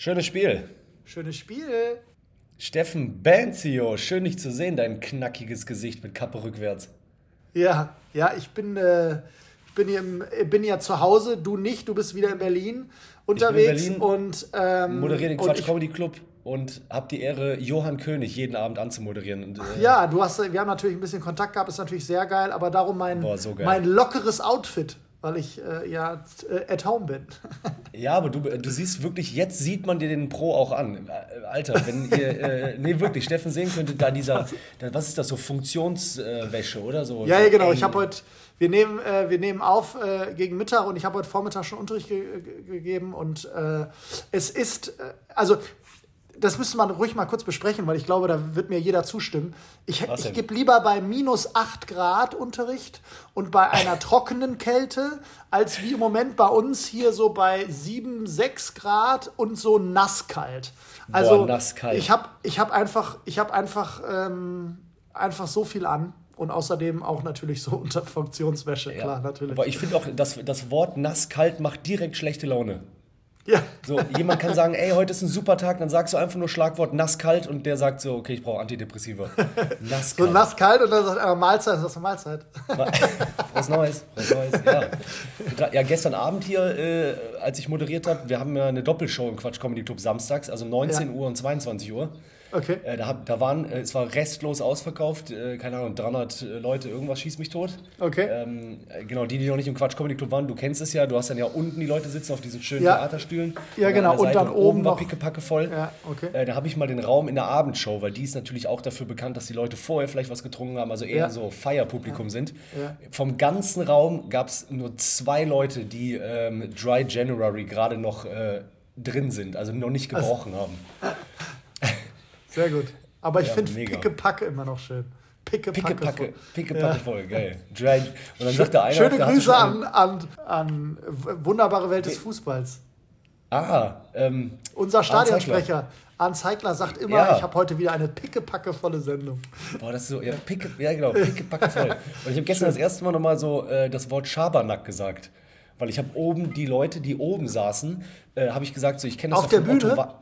Schönes Spiel. Schönes Spiel. Steffen Banzio, schön dich zu sehen, dein knackiges Gesicht mit Kappe rückwärts. Ja, ja, ich bin, äh, ich bin, hier im, bin ja zu Hause, du nicht, du bist wieder in Berlin unterwegs in Berlin, und ähm, moderiere den Quatsch Comedy Club und habe die Ehre, Johann König jeden Abend anzumoderieren. Und, äh, Ja, du hast, wir haben natürlich ein bisschen Kontakt gehabt, ist natürlich sehr geil, aber darum mein, Boah, so mein lockeres Outfit, weil ich äh, ja äh, at home bin. Ja, aber du, du siehst wirklich, jetzt sieht man dir den Pro auch an. Äh, Alter, wenn ihr, äh, nee, wirklich, Steffen sehen könntet, da dieser, da, was ist das, so Funktionswäsche, oder so? Ja, ja, genau. Ich habe heute, wir nehmen, äh, wir nehmen auf gegen Mittag und ich habe heute Vormittag schon Unterricht ge ge gegeben und es ist, also das müsste man ruhig mal kurz besprechen, weil ich glaube, da wird mir jeder zustimmen. Ich, ich gebe lieber bei minus 8 Grad Unterricht und bei einer trockenen Kälte, als wie im Moment bei uns hier so bei 7, 6 Grad und so nasskalt. Also nasskalt. ich habe ich hab einfach, ich hab einfach, ähm, einfach so viel an. Und außerdem auch natürlich so unter Funktionswäsche, Ja. klar, natürlich. Aber ich finde auch, das, das Wort nass-kalt macht direkt schlechte Laune. Ja, So, jemand kann sagen, ey, heute ist ein super Tag, dann sagst du einfach nur Schlagwort nass-kalt und der sagt so, okay, ich brauche Antidepressiva. so Nass-kalt. nasskalt und dann sagt er Mahlzeit, das ist eine Mahlzeit. Frohes Neues, frohes Neues, ja. Ja, gestern Abend hier, äh, als ich moderiert habe, wir haben ja eine Doppelshow im Quatsch Comedy Club samstags, also 19 Ja. Uhr und 22 Uhr. Okay. Äh, da, da waren, äh, es war restlos ausverkauft, äh, keine Ahnung, 300 Leute, irgendwas schießt mich tot. Okay. Ähm, äh, genau, die, die noch nicht im Quatsch Comedy Club waren, du kennst es ja, du hast dann ja unten die Leute sitzen auf diesen schönen Ja. Theaterstühlen. Ja, Und genau, und Seite dann oben war noch- pickepacke voll. Ja, okay. Äh, da habe ich mal den Raum in der Abendshow, weil die ist natürlich auch dafür bekannt, dass die Leute vorher vielleicht was getrunken haben, also eher Ja. so Feierpublikum sind. Ja. Vom ganzen Raum gab es nur zwei Leute, die ähm, Dry January gerade noch äh, drin sind, also noch nicht gebrochen haben. Sehr gut. Aber ich Ja, finde. Pickepacke immer noch schön. Pickepacke. Pickepacke, pickepacke Ja. voll, geil. Dry, und dann sagt der eine, Schöne Grüße an, an, an wunderbare Welt des Fußballs. Ah, ähm, Unser Stadionsprecher Arndt Zeigler sagt immer, Ja. ich habe heute wieder eine pickepackevolle Sendung. Boah, das ist so, ja, picke, ja genau, pickepacke voll. Und ich habe gestern das erste Mal nochmal so äh, das Wort Schabernack gesagt. Weil ich habe oben die Leute, die oben saßen, äh, habe ich gesagt, so ich kenne das Auf der Otto Bühne? Wa-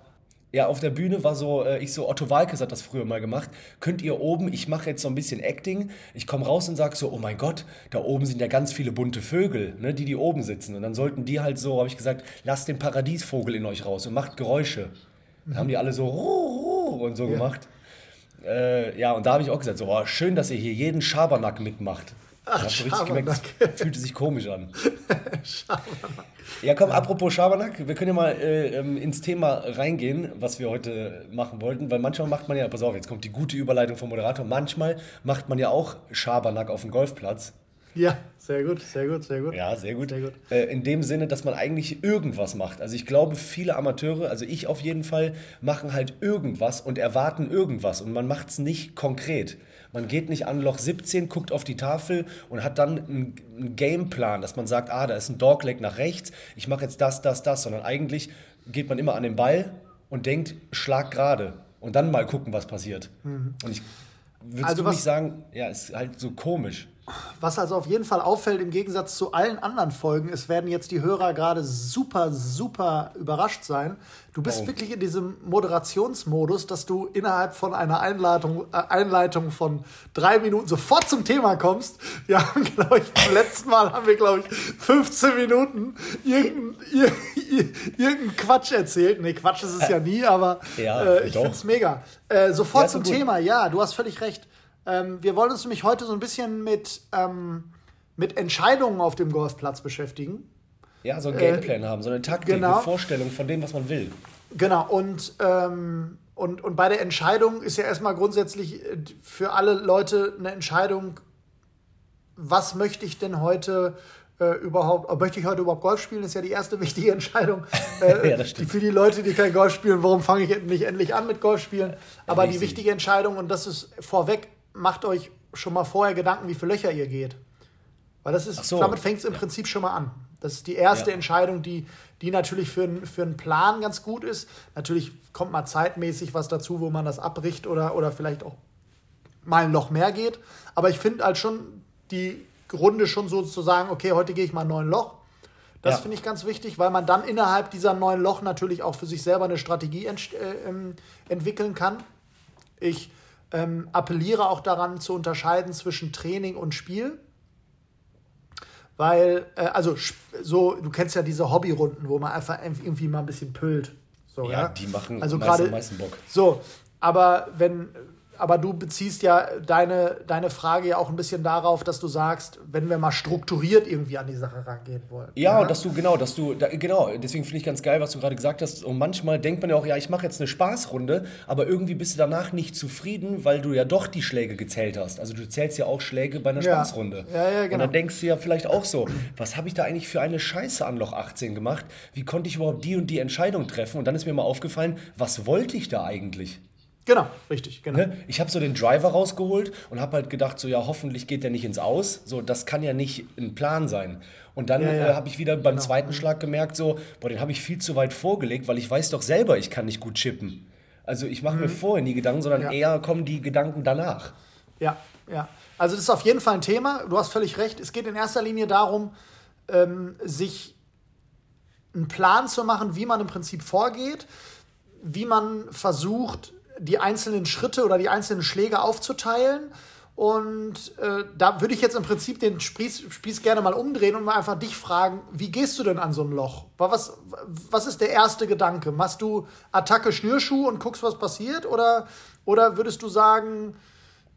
ja, auf der Bühne war so, äh, ich so, Otto Walkes hat das früher mal gemacht. Könnt ihr oben, ich mache jetzt so ein bisschen Acting, ich komme raus und sage so, oh mein Gott, da oben sind ja ganz viele bunte Vögel, ne, die, die oben sitzen. Und dann sollten die halt so, habe ich gesagt, lasst den Paradiesvogel in euch raus und macht Geräusche. Dann haben die alle so ruh, ruh und so gemacht. Äh, ja, und da habe ich auch gesagt, so, oh, schön, dass ihr hier jeden Schabernack mitmacht. Ach, du richtig gemerkt, das fühlte sich komisch an. Ja, komm, apropos Schabernack, wir können ja mal äh, ähm, ins Thema reingehen, was wir heute machen wollten, weil manchmal macht man ja, pass auf, jetzt kommt die gute Überleitung vom Moderator, manchmal macht man ja auch Schabernack auf dem Golfplatz. Ja, sehr gut, sehr gut, sehr gut. Ja, sehr gut. Sehr gut. Äh, in dem Sinne, dass man eigentlich irgendwas macht. Also ich glaube, viele Amateure, also ich auf jeden Fall, machen halt irgendwas und erwarten irgendwas und man macht es nicht konkret. Man geht nicht an Loch 17, guckt auf die Tafel und hat dann einen, Gameplan, dass man sagt, ah, da ist ein Dogleg nach rechts, ich mache jetzt das, das, das, sondern eigentlich geht man immer an den Ball und denkt, schlag gerade und dann mal gucken, was passiert. Und ich würde Also nicht sagen, ja, ist halt so komisch. Was also auf jeden Fall auffällt im Gegensatz zu allen anderen Folgen, es werden jetzt die Hörer gerade super, super überrascht sein. Du bist Warum? wirklich in diesem Moderationsmodus, dass du innerhalb von einer Einleitung, äh, Einleitung von drei Minuten sofort zum Thema kommst. Wir haben, glaube ich, beim letzten Mal haben wir, glaube ich, 15 Minuten irgendeinen irgendein, irgendein Quatsch erzählt. Nee, Quatsch ist es ja nie, aber äh, ich finde es mega. Äh, sofort Ja, zum gut. Thema, ja, du hast völlig recht. Ähm, wir wollen uns nämlich heute so ein bisschen mit, ähm, mit Entscheidungen auf dem Golfplatz beschäftigen. Ja, so einen Gameplan haben, so eine Taktik, genau. eine Vorstellung von dem, was man will. Genau, und, ähm, und, und bei der Entscheidung ist ja erstmal grundsätzlich äh, für alle Leute eine Entscheidung, was möchte ich denn heute äh, überhaupt, äh, möchte ich heute überhaupt Golf spielen, ist ja die erste wichtige Entscheidung. Äh, Ja, das die stimmt. für die Leute, die kein Golf spielen, warum fange ich nicht endlich an mit Golf spielen? Aber die Richtig. wichtige Entscheidung, und das ist vorweg, macht euch schon mal vorher Gedanken, wie viele Löcher ihr geht. Weil das ist, so. damit fängt es im Ja. Prinzip schon mal an. Das ist die erste Ja. Entscheidung, die, die natürlich für, einen- für einen Plan ganz gut ist. Natürlich kommt mal zeitmäßig was dazu, wo man das abbricht oder, oder vielleicht auch mal ein Loch mehr geht. Aber ich finde halt schon die Runde schon so zu sagen, okay, heute gehe ich mal neun Loch. Das Ja. finde ich ganz wichtig, weil man dann innerhalb dieser neuen Loch natürlich auch für sich selber eine Strategie ent äh, ähm, entwickeln kann. Ich ähm, appelliere auch daran zu unterscheiden zwischen Training und Spiel. Weil, äh, also so, du kennst ja diese Hobbyrunden, wo man einfach irgendwie mal ein bisschen püllt. So, Ja, ja, die machen also am gerade meisten Bock. So, aber wenn, aber du beziehst ja deine, deine Frage ja auch ein bisschen darauf, dass du sagst, wenn wir mal strukturiert irgendwie an die Sache rangehen wollen. Ja, und dass du, genau, dass du, da, genau, deswegen finde ich ganz geil, was du gerade gesagt hast. Und manchmal denkt man ja auch, ja, ich mache jetzt eine Spaßrunde, aber irgendwie bist du danach nicht zufrieden, weil du ja doch die Schläge gezählt hast. Also du zählst ja auch Schläge bei einer Ja. Spaßrunde. Ja, ja, Und genau. dann denkst du ja vielleicht auch so, was habe ich da eigentlich für eine Scheiße an Loch 18 gemacht? Wie konnte ich überhaupt die und die Entscheidung treffen? Und dann ist mir mal aufgefallen, was wollte ich da eigentlich? Genau, richtig, genau. Ne? Ich habe so den Driver rausgeholt und habe halt gedacht, so ja, hoffentlich geht der nicht ins Aus. So, das kann ja nicht ein Plan sein. Und dann Ja, ja. äh, habe ich wieder beim Genau. zweiten Schlag gemerkt, so, boah, den habe ich viel zu weit vorgelegt, weil ich weiß doch selber, ich kann nicht gut chippen. Also ich mache mir vorher nie Gedanken, sondern Mhm. Ja. eher kommen die Gedanken danach. Ja, ja. Also das ist auf jeden Fall ein Thema. Du hast völlig recht. Es geht in erster Linie darum, ähm, sich einen Plan zu machen, wie man im Prinzip vorgeht, wie man versucht, die einzelnen Schritte oder die einzelnen Schläge aufzuteilen. Und äh, da würde ich jetzt im Prinzip den Spieß, Spieß gerne mal umdrehen und mal einfach dich fragen, wie gehst du denn an so ein Loch? Was, was ist der erste Gedanke? Machst du Attacke Schnürschuh und guckst, was passiert? Oder, oder würdest du sagen,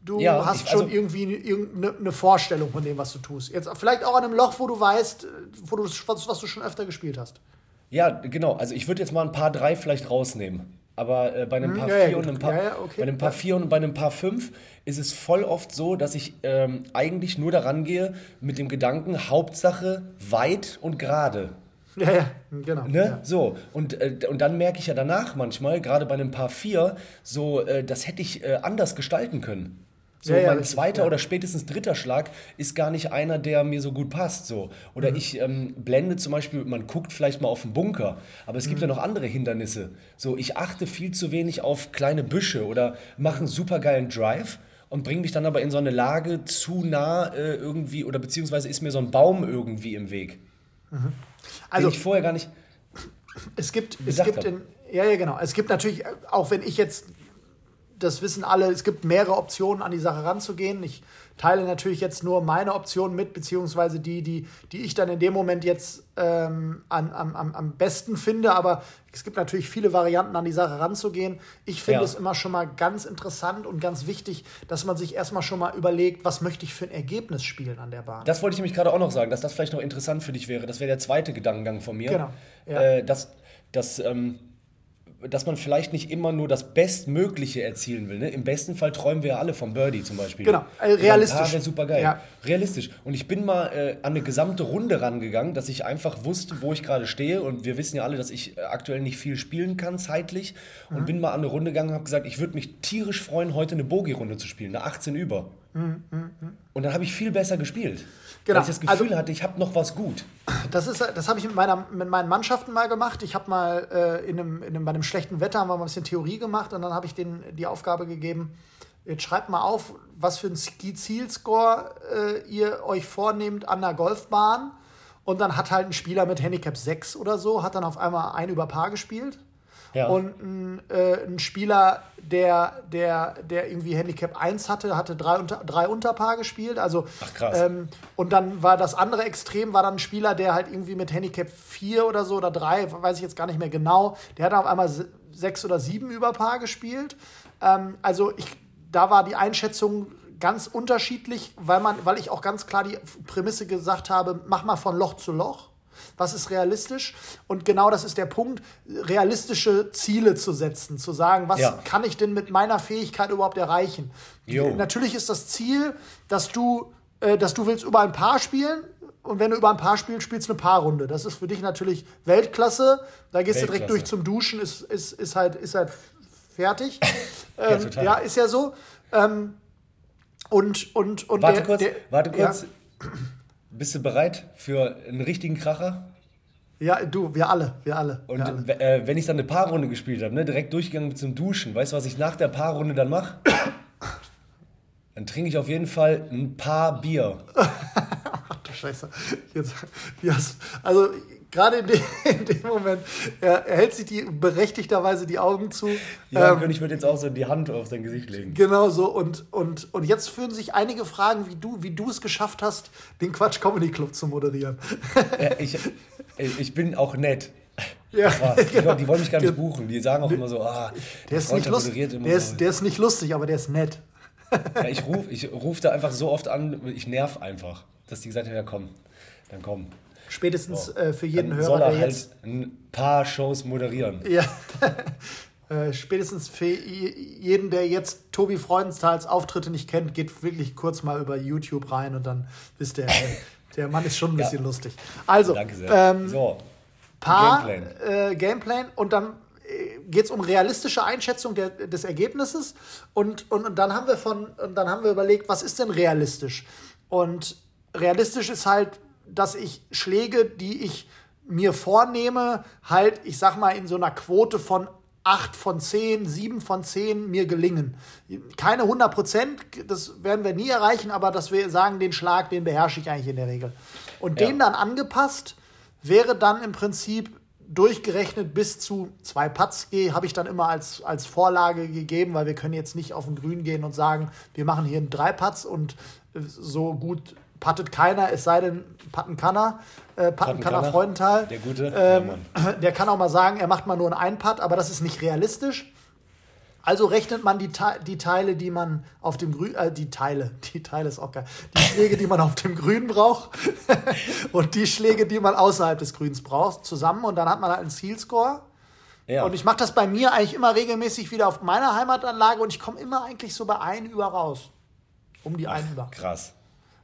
du Ja, hast ich- schon also- irgendwie irgendeine eine Vorstellung von dem, was du tust? Jetzt vielleicht auch an einem Loch, wo du weißt, wo du, was, was du schon öfter gespielt hast. Ja, genau. Also ich würde jetzt mal ein paar drei vielleicht rausnehmen. Aber äh, bei einem Paar Hm, ja, ja, 4 und gut. einem Paar, Ja, okay. bei einem Paar. 4 und bei einem Paar 5 ist es voll oft so, dass ich ähm, eigentlich nur daran gehe mit dem Gedanken, Hauptsache weit und gerade. Ja, ja, genau. Ne? Ja. So, und, äh, und dann merke ich ja danach manchmal, gerade bei einem Paar 4, so, äh, das hätte ich äh, anders gestalten können. So, Ja, ja, mein zweiter ja. oder spätestens dritter Schlag ist gar nicht einer, der mir so gut passt. So. Mhm. Oder ich ähm, blende zum Beispiel, man guckt vielleicht mal auf den Bunker, aber es Mhm. gibt ja noch andere Hindernisse. So, ich achte viel zu wenig auf kleine Büsche oder mache einen supergeilen Drive und bringe mich dann aber in so eine Lage zu nah äh, irgendwie oder beziehungsweise ist mir so ein Baum irgendwie im Weg. Also den ich vorher gar nicht. es gibt, es gibt in, ja, ja, genau. Es gibt natürlich, äh, auch wenn ich jetzt, das wissen alle, es gibt mehrere Optionen, an die Sache ranzugehen. Ich teile natürlich jetzt nur meine Optionen mit, beziehungsweise die, die, die ich dann in dem Moment jetzt ähm, an, am, am, am besten finde. Aber es gibt natürlich viele Varianten, an die Sache ranzugehen. Ich finde Ja. es immer schon mal ganz interessant und ganz wichtig, dass man sich erstmal schon mal überlegt, was möchte ich für ein Ergebnis spielen an der Bahn. Das wollte ich nämlich gerade auch noch sagen, dass das vielleicht noch interessant für dich wäre. Das wäre der zweite Gedankengang von mir. Genau, ja. Äh, dass, dass, ähm, dass man vielleicht nicht immer nur das Bestmögliche erzielen will. Ne? Im besten Fall träumen wir ja alle vom Birdie zum Beispiel. Genau, äh, realistisch. Ja, wäre super geil. Ja. Realistisch. Und ich bin mal äh, an eine gesamte Runde rangegangen, dass ich einfach wusste, wo ich gerade stehe. Und wir wissen ja alle, dass ich äh, aktuell nicht viel spielen kann, zeitlich. Mhm. Und bin mal an eine Runde gegangen und habe gesagt, ich würde mich tierisch freuen, heute eine Bogie-Runde zu spielen, eine 18 über. Und dann habe ich viel besser gespielt. Genau, Weil ich das Gefühl also- hatte, ich habe noch was gut. Das, ist, das habe ich mit, meiner, mit meinen Mannschaften mal gemacht. Ich habe mal äh, in einem, in einem, bei einem schlechten Wetter haben wir mal ein bisschen Theorie gemacht und dann habe ich denen die Aufgabe gegeben, jetzt schreibt mal auf, was für einen Zielscore äh, ihr euch vornehmt an der Golfbahn. Und dann hat halt ein Spieler mit Handicap 6 oder so, hat dann auf einmal ein über Paar gespielt. Ja. Und ein, äh, ein Spieler, der, der, der irgendwie Handicap 1 hatte, hatte drei, unter, drei Unterpaar gespielt. Also, Ach, krass. Ähm, und dann war das andere Extrem, war dann ein Spieler, der halt irgendwie mit Handicap 4 oder so oder 3, weiß ich jetzt gar nicht mehr genau, der hat auf einmal se- sechs oder sieben Überpaar gespielt. Ähm, also ich, da war die Einschätzung ganz unterschiedlich, weil, man, weil ich auch ganz klar die Prämisse gesagt habe, mach mal von Loch zu Loch. Was ist realistisch? Und genau das ist der Punkt, realistische Ziele zu setzen, zu sagen, was Ja. kann ich denn mit meiner Fähigkeit überhaupt erreichen? Jo. Natürlich ist das Ziel, dass du, äh, dass du willst über ein Paar spielen. Und wenn du über ein Paar spielst, spielst du eine Paarrunde. Das ist für dich natürlich Weltklasse. Da gehst du direkt Weltklasse. durch zum Duschen, ist, ist, ist, halt, ist halt fertig. ähm, total. ja, ist ja so. Ähm, und, und, und Warte der, kurz, der, warte kurz. Ja, Bist du bereit für einen richtigen Kracher? ja, du, wir alle, wir alle. Und wir alle. äh, wenn ich dann eine Paarrunde gespielt habe, ne, direkt durchgegangen zum Duschen, weißt du, was ich nach der Paarrunde dann mache? Dann trinke ich auf jeden Fall ein paar Bier. Ach du Scheiße. Jetzt, hast, also gerade in, dem- in dem Moment, er, er hält sich die berechtigterweise die Augen zu. Ja, Ähm, König würde jetzt auch so die Hand auf sein Gesicht legen. Genau so. Und, und, und jetzt führen sich einige Fragen, wie du, wie du es geschafft hast, den Quatsch Comedy Club zu moderieren. Ja, ich, ich bin auch nett. Ja, Krass. Die, genau. die wollen mich gar nicht buchen. Die sagen auch immer so, ah, Der ist, nicht lustig. Der, ist, der ist nicht lustig, aber der ist nett. Ja, ich rufe ich ruf da einfach so oft an, ich nerv einfach, dass die gesagt haben, ja komm, dann komm. Spätestens äh, für jeden Dann Hörer, soll er der halt jetzt. ein paar Shows moderieren. Ja. Äh, spätestens für jeden, der jetzt Tobi Freudenthals Auftritte nicht kennt, geht wirklich kurz mal über YouTube rein und dann wisst ihr, äh, der Mann ist schon ein bisschen lustig. Also, Danke sehr. ähm, so, paar Gameplan. Äh, Gameplan und dann geht es um realistische Einschätzung der, des Ergebnisses und, und, und dann haben wir von und dann haben wir überlegt, was ist denn realistisch? Und realistisch ist halt, dass ich Schläge, die ich mir vornehme, halt, ich sag mal, in so einer Quote von 8 von 10, 7 von 10 mir gelingen. Keine 100 Prozent, das werden wir nie erreichen, aber dass wir sagen, den Schlag, den beherrsche ich eigentlich in der Regel. Und Ja. den dann angepasst wäre dann im Prinzip durchgerechnet bis zu zwei Putts habe ich dann immer als, als Vorlage gegeben, weil wir können jetzt nicht auf den Grün gehen und sagen, wir machen hier drei Putts und so gut puttet keiner, es sei denn, putten kann er. Äh, Putten kann er. Freudenthal. Der Gute. Ähm, Ja, der kann auch mal sagen, er macht mal nur einen Ein-Putt, aber das ist nicht realistisch. Also rechnet man die, die Teile, die man auf dem Grün, äh, die Teile, die Teile ist auch geil, die Schläge, die man auf dem Grün braucht und die Schläge, die man außerhalb des Grüns braucht, zusammen und dann hat man halt einen Zielscore. Ja. Und ich mache das bei mir eigentlich immer regelmäßig wieder auf meiner Heimatanlage und ich komme immer eigentlich so bei ein über raus. Um die ein über. Krass.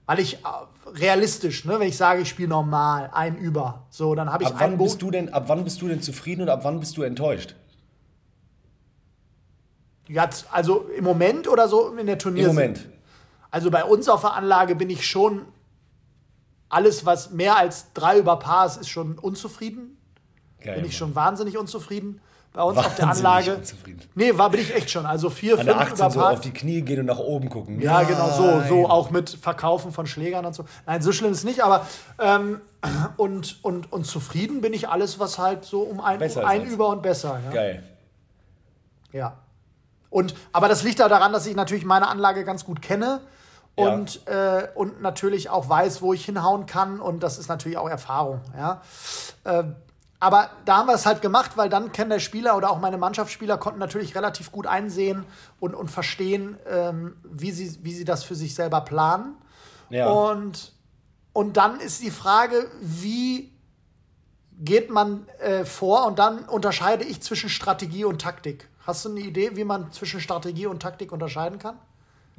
Weil ich äh, realistisch, ne, wenn ich sage, ich spiele normal, ein über. So, dann habe ich Ab wann, einen bist du denn, ab wann bist du denn zufrieden und ab wann bist du enttäuscht? Jetzt, also im Moment oder so in der Im Turnier? Moment. Also bei uns auf der Anlage bin ich schon alles, was mehr als drei über Paar ist, ist schon unzufrieden. Geil, Bin ich schon wahnsinnig unzufrieden. Bei uns auf der Anlage. unzufrieden. Nee, war bin ich echt schon. Also vier, An fünf 18 über so auf die Knie gehen und nach oben gucken. Ja, genau, so, so Nein. auch mit Verkaufen von Schlägern und so. Nein, so schlimm ist es nicht, aber ähm, und, und, und zufrieden bin ich alles, was halt so um ein, um ein über und besser. Ja. Geil. Ja. Und, aber das liegt ja daran, dass ich natürlich meine Anlage ganz gut kenne Ja. und, äh, und natürlich auch weiß, wo ich hinhauen kann. Und das ist natürlich auch Erfahrung. Ja. Äh, aber da haben wir es halt gemacht, weil dann kann der Spieler oder auch meine Mannschaftsspieler konnten natürlich relativ gut einsehen und, und verstehen, ähm, wie, sie, wie sie das für sich selber planen. Ja. Und, und dann ist die Frage, wie geht man äh, vor? Und dann unterscheide ich zwischen Strategie und Taktik. Hast du eine Idee, wie man zwischen Strategie und Taktik unterscheiden kann?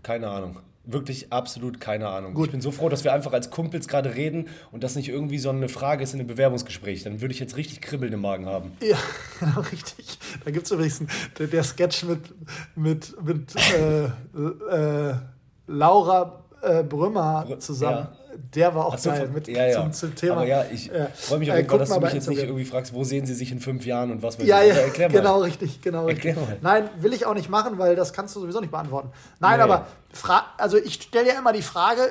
Keine Ahnung. Wirklich absolut keine Ahnung. Gut. Ich bin so froh, dass wir einfach als Kumpels gerade reden und das nicht irgendwie so eine Frage ist in einem Bewerbungsgespräch. Dann würde ich jetzt richtig Kribbeln im Magen haben. Ja, genau, richtig. Da gibt es übrigens einen, der, Sketch mit, mit, mit äh, äh, Laura äh, Brümmer Brü- zusammen. ja. Der war auch Ach so, geil mit, ja, ja. Zum, zum Thema. Aber ja, ich Äh, freue mich auf äh, jeden Fall, dass du mich jetzt nicht irgendwie fragst, wo sehen sie sich in fünf Jahren und was weiß Ja, ja, Also erklär mal. genau richtig, genau Erklär richtig. mal. Nein, will ich auch nicht machen, weil das kannst du sowieso nicht beantworten. Nein, Nee. aber also ich stelle ja immer die Frage,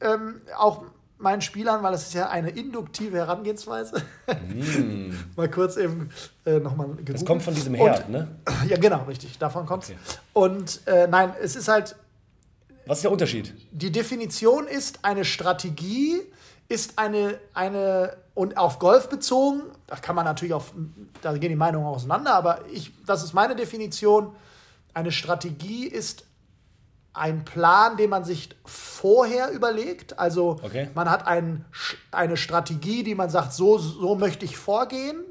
ähm, auch meinen Spielern, weil das ist ja eine induktive Herangehensweise. Mal kurz eben äh, nochmal Mm. Das kommt von diesem Herd, ne? Ja, genau, richtig. Davon kommt's. Okay. Und äh, nein, es ist halt, Was ist der Unterschied? die Definition ist, eine Strategie ist eine, eine und auf Golf bezogen, da kann man natürlich auf, da gehen die Meinungen auseinander, aber ich, das ist meine Definition. Eine Strategie ist ein Plan, den man sich vorher überlegt. Also Okay. man hat ein, eine Strategie, die man sagt, so, so möchte ich vorgehen.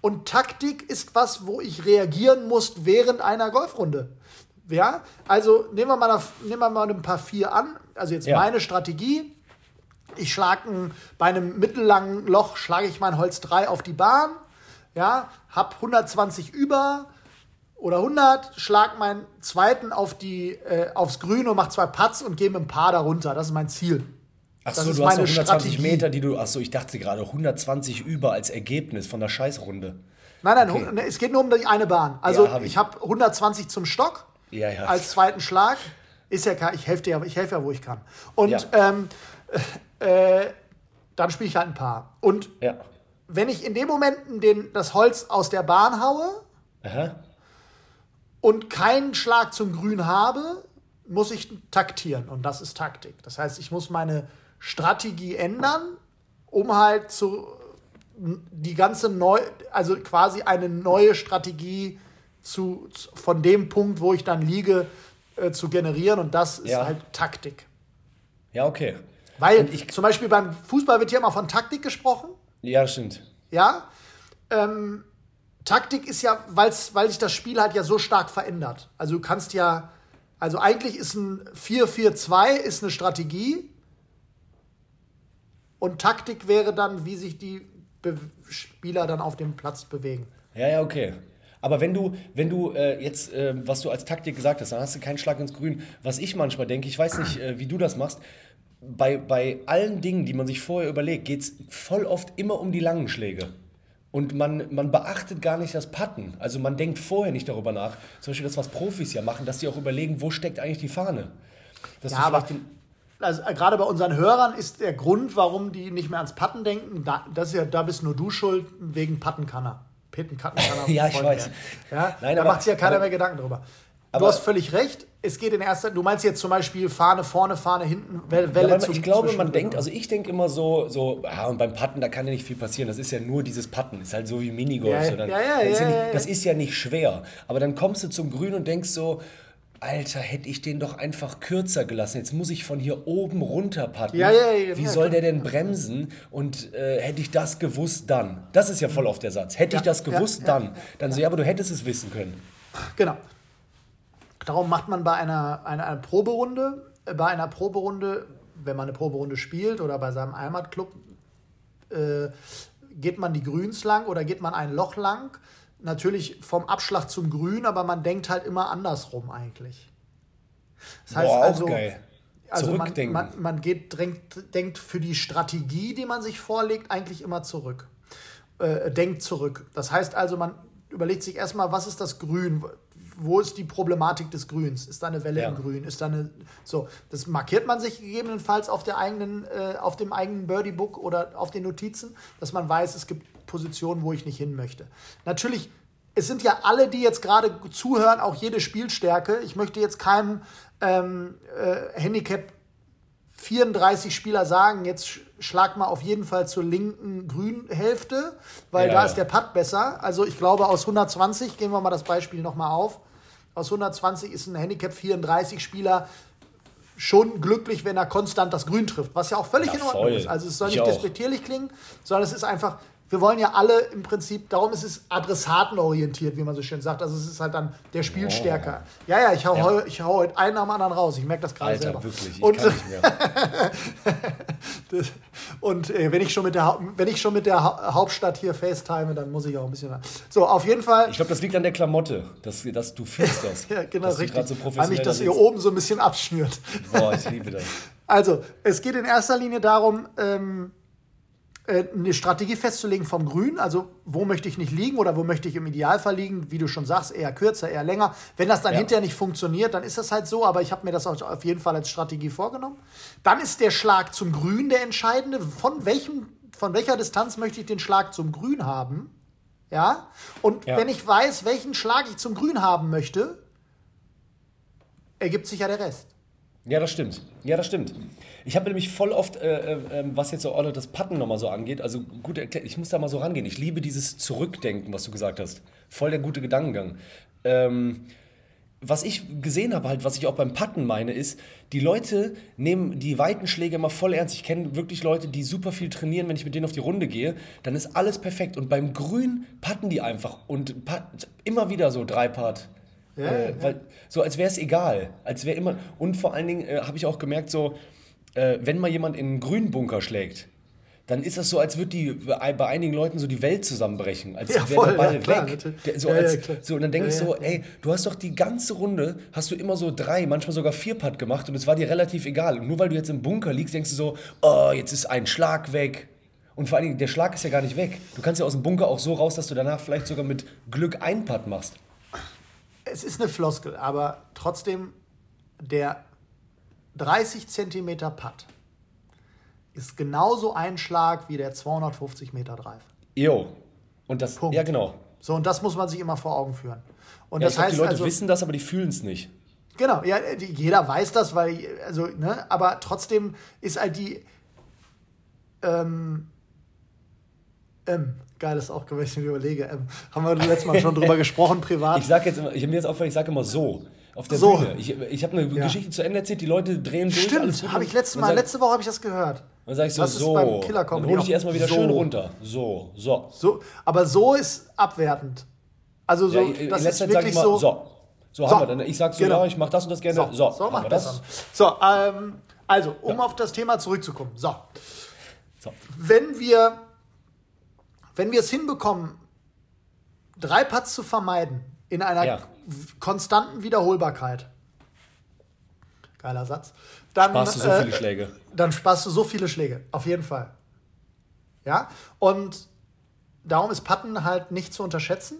Und Taktik ist was, wo ich reagieren muss während einer Golfrunde. Ja, also nehmen wir mal, nehmen wir mal ein paar vier an. Also jetzt Ja. meine Strategie. Ich schlage bei einem mittellangen Loch schlage ich mein Holz 3 auf die Bahn. Ja, hab 120 über oder 100, schlag meinen zweiten auf die, äh, aufs Grün und mach zwei Putts und gehe mit ein paar darunter. Das ist mein Ziel. Ach Das so, ist du hast meine noch 120 Strategie. Meter, die du. Ach so, ich dachte gerade 120 über als Ergebnis von der Scheißrunde. Nein, nein, Okay. ne, es geht nur um die eine Bahn. Also Ja, hab ich, ich. habe 120 zum Stock Ja, ja. als zweiten Schlag. Ist ja ich helfe dir, ja- ich helfe ja, wo ich kann. Und Ja. ähm, äh, dann spiele ich halt ein paar. Und Ja. wenn ich in dem Moment den, das Holz aus der Bahn haue Aha. und keinen Schlag zum Grün habe, muss ich taktieren. Und das ist Taktik. Das heißt, ich muss meine Strategie ändern, um halt zu die ganze neu, also quasi eine neue Strategie zu, von dem Punkt, wo ich dann liege, äh, zu generieren. Und das ist Ja. halt Taktik. Ja, okay. Weil zum Beispiel beim Fußball wird hier immer von Taktik gesprochen. Ja, stimmt. Ja. Ähm, Taktik ist ja, weil's, weil sich das Spiel halt ja so stark verändert. Also du kannst ja, also eigentlich ist ein 4-4-2 ist eine Strategie. Und Taktik wäre dann, wie sich die Be Spieler dann auf dem Platz bewegen. Ja, ja, okay. Aber wenn du, wenn du äh, jetzt, äh, was du als Taktik gesagt hast, dann hast du keinen Schlag ins Grün. Was ich manchmal denke, ich weiß nicht, äh, wie du das machst, bei, bei allen Dingen, die man sich vorher überlegt, geht es voll oft immer um die langen Schläge. Und man, man beachtet gar nicht das Patten. Also man denkt vorher nicht darüber nach. Zum Beispiel das, was Profis ja machen, dass die auch überlegen, wo steckt eigentlich die Fahne. Dass Ja, aber also äh, gerade bei unseren Hörern ist der Grund, warum die nicht mehr ans Patten denken, da, das ist ja, da bist nur du schuld, wegen Pattenkanner. Pittenkanner. Ja, ich weiß. Ja, Nein, da aber- macht sich ja keiner aber- mehr Gedanken drüber. Du aber- hast völlig recht. Es geht in erster Du meinst jetzt zum Beispiel Fahne vorne, Fahne hinten, Welle, Ja, man, zum ich glaube, man denkt, also ich denke immer so, so, ja, und beim Patten, da kann ja nicht viel passieren. Das ist ja nur dieses Patten. Ist halt so wie Minigolf. Ja, so dann, ja, ja, das, ist ja nicht, ja. das ist ja nicht schwer. Aber dann kommst du zum Grün und denkst so, Alter, hätte ich den doch einfach kürzer gelassen. Jetzt muss ich von hier oben runter patten. Ja, ja, ja, Wie soll der denn bremsen? Und äh, hätte ich das gewusst, dann. Das ist ja voll auf der Satz. Hätte ich das gewusst, dann. Dann so, ja, aber du hättest es wissen können. Genau. Darum macht man bei einer, einer, einer Proberunde, äh, bei einer Proberunde, wenn man eine Proberunde spielt oder bei seinem Heimatclub, äh, geht man die Grüns lang oder geht man ein Loch lang. Natürlich vom Abschlag zum Grün, aber man denkt halt immer andersrum eigentlich. Das heißt Boah, also, also man, man, man geht, drängt, denkt für die Strategie, die man sich vorlegt, eigentlich immer zurück. Äh, denkt zurück. Das heißt also, man überlegt sich erstmal, was ist das Grün? Wo ist die Problematik des Grüns? Ist da eine Welle Ja. im Grün? Ist da eine. So, das markiert man sich gegebenenfalls auf, der eigenen, äh, auf dem eigenen Birdie-Book oder auf den Notizen, dass man weiß, es gibt Positionen, wo ich nicht hin möchte. Natürlich, es sind ja alle, die jetzt gerade zuhören, auch jede Spielstärke. Ich möchte jetzt keinem ähm, äh, Handicap 34 Spieler sagen, jetzt sch- schlag mal auf jeden Fall zur linken Grünhälfte, weil Ja, da ja. ist der Putt besser. Also ich glaube, aus 120, gehen wir mal das Beispiel nochmal auf, aus 120 ist ein Handicap 34 Spieler schon glücklich, wenn er konstant das Grün trifft, was ja auch völlig Ja, in Ordnung voll. ist. Also es soll Ich nicht auch. despektierlich klingen, sondern es ist einfach, wir wollen ja alle im Prinzip, darum ist es adressatenorientiert, wie man so schön sagt. Also es ist halt dann der Spielstärker. Ja, ja, ich hau, Ja. ich hau heute einen am anderen raus. Ich merke das gerade selber. wirklich, ich Und, kann nicht mehr. das, und äh, wenn ich schon mit der wenn ich schon mit der Hau- Hauptstadt hier FaceTime, dann muss ich auch ein bisschen. So, auf jeden Fall. Ich glaube, das liegt an der Klamotte. Dass, dass du fühlst das. ja, genau, dass richtig. So Weil mich das da hier oben so ein bisschen abschnürt. Boah, ich liebe das. Also, es geht in erster Linie darum, ähm, äh, eine Strategie festzulegen vom Grün. Also, wo möchte ich nicht liegen oder wo möchte ich im Idealfall liegen? Wie du schon sagst, eher kürzer, eher länger. Wenn das dann Ja. hinterher nicht funktioniert, dann ist das halt so. Aber ich habe mir das auf jeden Fall als Strategie vorgenommen. Dann ist der Schlag zum Grün der entscheidende. Von, welchem, von welcher Distanz möchte ich den Schlag zum Grün haben? Ja. Und Ja. wenn ich weiß, welchen Schlag ich zum Grün haben möchte, ergibt sich ja der Rest. Ja, das stimmt. Ja, das stimmt. Ich habe nämlich voll oft, äh, äh, äh, was jetzt so das Patten nochmal so angeht, also gut erklärt, ich muss da mal so rangehen. Ich liebe dieses Zurückdenken, was du gesagt hast. Voll der gute Gedankengang. Ähm, was ich gesehen habe, halt, was ich auch beim Patten meine, ist, die Leute nehmen die weiten Schläge immer voll ernst. Ich kenne wirklich Leute, die super viel trainieren, wenn ich mit denen auf die Runde gehe, dann ist alles perfekt. Und beim Grün patten die einfach und immer wieder so drei Part. Ja, äh, weil, so als wäre es egal. Als wäre immer. Und vor allen Dingen äh, habe ich auch gemerkt, so, äh, wenn mal jemand in einen Grünbunker schlägt, dann ist das so, als würde die bei einigen Leuten so die Welt zusammenbrechen. Als Ja, wäre der Ball ja, klar, weg. Der, so, Ja, als, so, und dann denke ich so, ey, du hast doch die ganze Runde, hast du immer so drei, manchmal sogar vier Putt gemacht und es war dir relativ egal. Und nur weil du jetzt im Bunker liegst, denkst du so, oh, jetzt ist ein Schlag weg. Und vor allen Dingen, der Schlag ist ja gar nicht weg. Du kannst ja aus dem Bunker auch so raus, dass du danach vielleicht sogar mit Glück einen Putt machst. Es ist eine Floskel, aber trotzdem der 30 Zentimeter Putt ist genauso ein Schlag wie der 250 Meter Drive. Jo. Und das, Punkt. ja genau. So, und das muss man sich immer vor Augen führen. Und Ja, das glaub, heißt die Leute also, wissen das, aber die fühlen es nicht. Genau, ja, jeder weiß das, weil, also, ne, aber trotzdem ist halt die, ähm, ähm, geil ist auch, wenn ich mir überlege, ähm, haben wir letztes Mal schon drüber gesprochen, privat. Ich sag jetzt immer, ich habe mir jetzt aufgefallen, ich sage immer so. Auf der So. Bühne. Ich, ich habe eine Ja. Geschichte zu Ende erzählt, die Leute drehen durch. Stimmt, habe ich letztes Mal, sag- letzte Woche habe ich das gehört. Dann sage ich so, Das ist so. beim Killer dann hole ich die erstmal wieder so. schön runter. So, so. So, aber so ist abwertend. Also so, Ja, in das ist wirklich ich mal, so. so. So, So. haben wir dann. Ich sage so, Genau. ja, ich mache das und das gerne. So, so macht wir das. das. So, ähm, also, um auf das Thema zurückzukommen. So, So. wenn wir, wenn wir es hinbekommen, drei Putts zu vermeiden in einer Ja. konstanten Wiederholbarkeit, geiler Satz, dann, Sparst du so äh, viele Schläge. dann sparst du so viele Schläge, auf jeden Fall. Ja, und darum ist Putten halt nicht zu unterschätzen.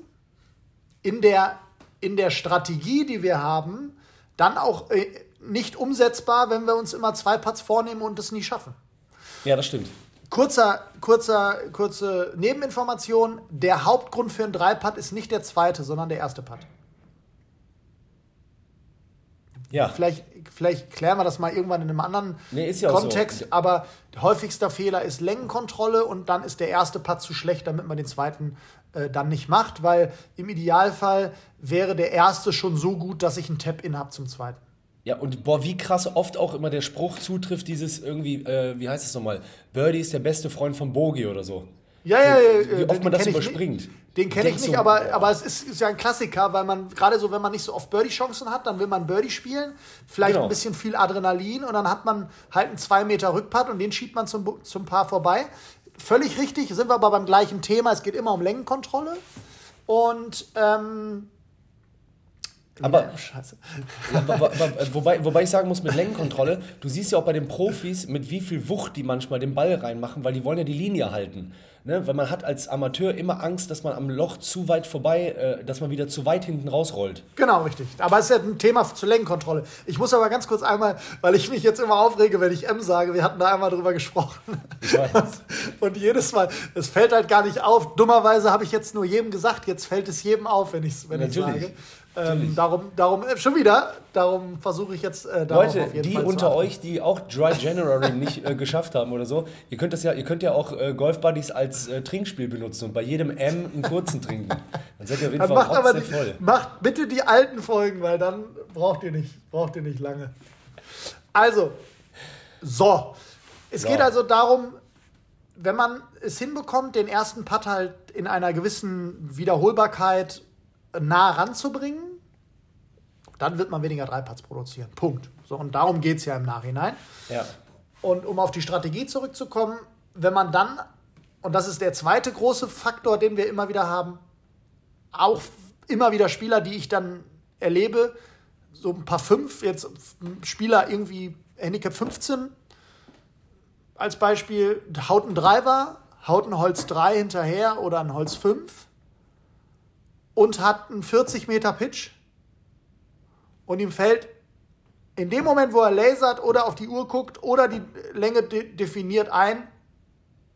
In der, in der Strategie, die wir haben, dann auch äh, nicht umsetzbar, wenn wir uns immer zwei Putts vornehmen und es nie schaffen. Ja, das stimmt. Kurzer, kurzer, kurze Nebeninformation. Der Hauptgrund für einen Dreipad ist nicht der zweite, sondern der erste Putt. Ja. Vielleicht, vielleicht klären wir das mal irgendwann in einem anderen Nee, ist ja Kontext, so. aber häufigster Fehler ist Längenkontrolle und dann ist der erste Putt zu schlecht, damit man den zweiten äh, dann nicht macht, weil im Idealfall wäre der erste schon so gut, dass ich einen Tap-In habe zum zweiten. Ja, und boah, wie krass oft auch immer der Spruch zutrifft, dieses irgendwie, äh, wie heißt es nochmal? Birdie ist der beste Freund von Bogie oder so. Ja, ja, ja. Wie oft den man das überspringt. Den kenne ich nicht, aber, aber es ist, ist ja ein Klassiker, weil man, gerade so, wenn man nicht so oft Birdie-Chancen hat, dann will man Birdie spielen, vielleicht Genau. ein bisschen viel Adrenalin und dann hat man halt einen 2 Meter Rückpad und den schiebt man zum, zum Paar vorbei. Völlig richtig, sind wir aber beim gleichen Thema, es geht immer um Längenkontrolle. Und, ähm, Aber- wa- wa- wobei, wobei ich sagen muss, mit Längenkontrolle, du siehst ja auch bei den Profis, mit wie viel Wucht die manchmal den Ball reinmachen, weil die wollen ja die Linie halten. Ne? Weil man hat als Amateur immer Angst, dass man am Loch zu weit vorbei, äh, dass man wieder zu weit hinten rausrollt. Genau, richtig. Aber es ist ja ein Thema zur Längenkontrolle. Ich muss aber ganz kurz einmal, weil ich mich jetzt immer aufrege, wenn ich M sage, wir hatten da einmal drüber gesprochen. Ich. Und jedes Mal, es fällt halt gar nicht auf. Dummerweise habe ich jetzt nur jedem gesagt, jetzt fällt es jedem auf, wenn, ich's, wenn ich Natürlich. sage. Ähm, darum, darum, äh, schon wieder, darum versuche ich jetzt äh, Leute, die Fall unter euch, die auch Dry January nicht äh, geschafft haben oder so, ihr könnt das ja, ihr könnt ja auch äh, Golf Buddies als äh, Trinkspiel benutzen und bei jedem M einen kurzen trinken. Dann seid ihr auf jeden Dann Fall macht aber die, voll. macht bitte die alten Folgen, weil dann braucht ihr nicht, braucht ihr nicht lange. Also, so. Es So. geht also darum, wenn man es hinbekommt, den ersten Putt halt in einer gewissen Wiederholbarkeit nah ranzubringen, dann wird man weniger Dreiputts produzieren. Punkt. So, und darum geht es ja im Nachhinein. Ja. Und um auf die Strategie zurückzukommen, wenn man dann, und das ist der zweite große Faktor, den wir immer wieder haben, auch immer wieder Spieler, die ich dann erlebe, so ein paar fünf, jetzt Spieler irgendwie Handicap 15 als Beispiel, haut ein Driver, haut ein Holz 3 hinterher oder ein Holz 5 und hat einen 40 Meter Pitch und ihm fällt in dem Moment, wo er lasert oder auf die Uhr guckt oder die Länge de definiert ein,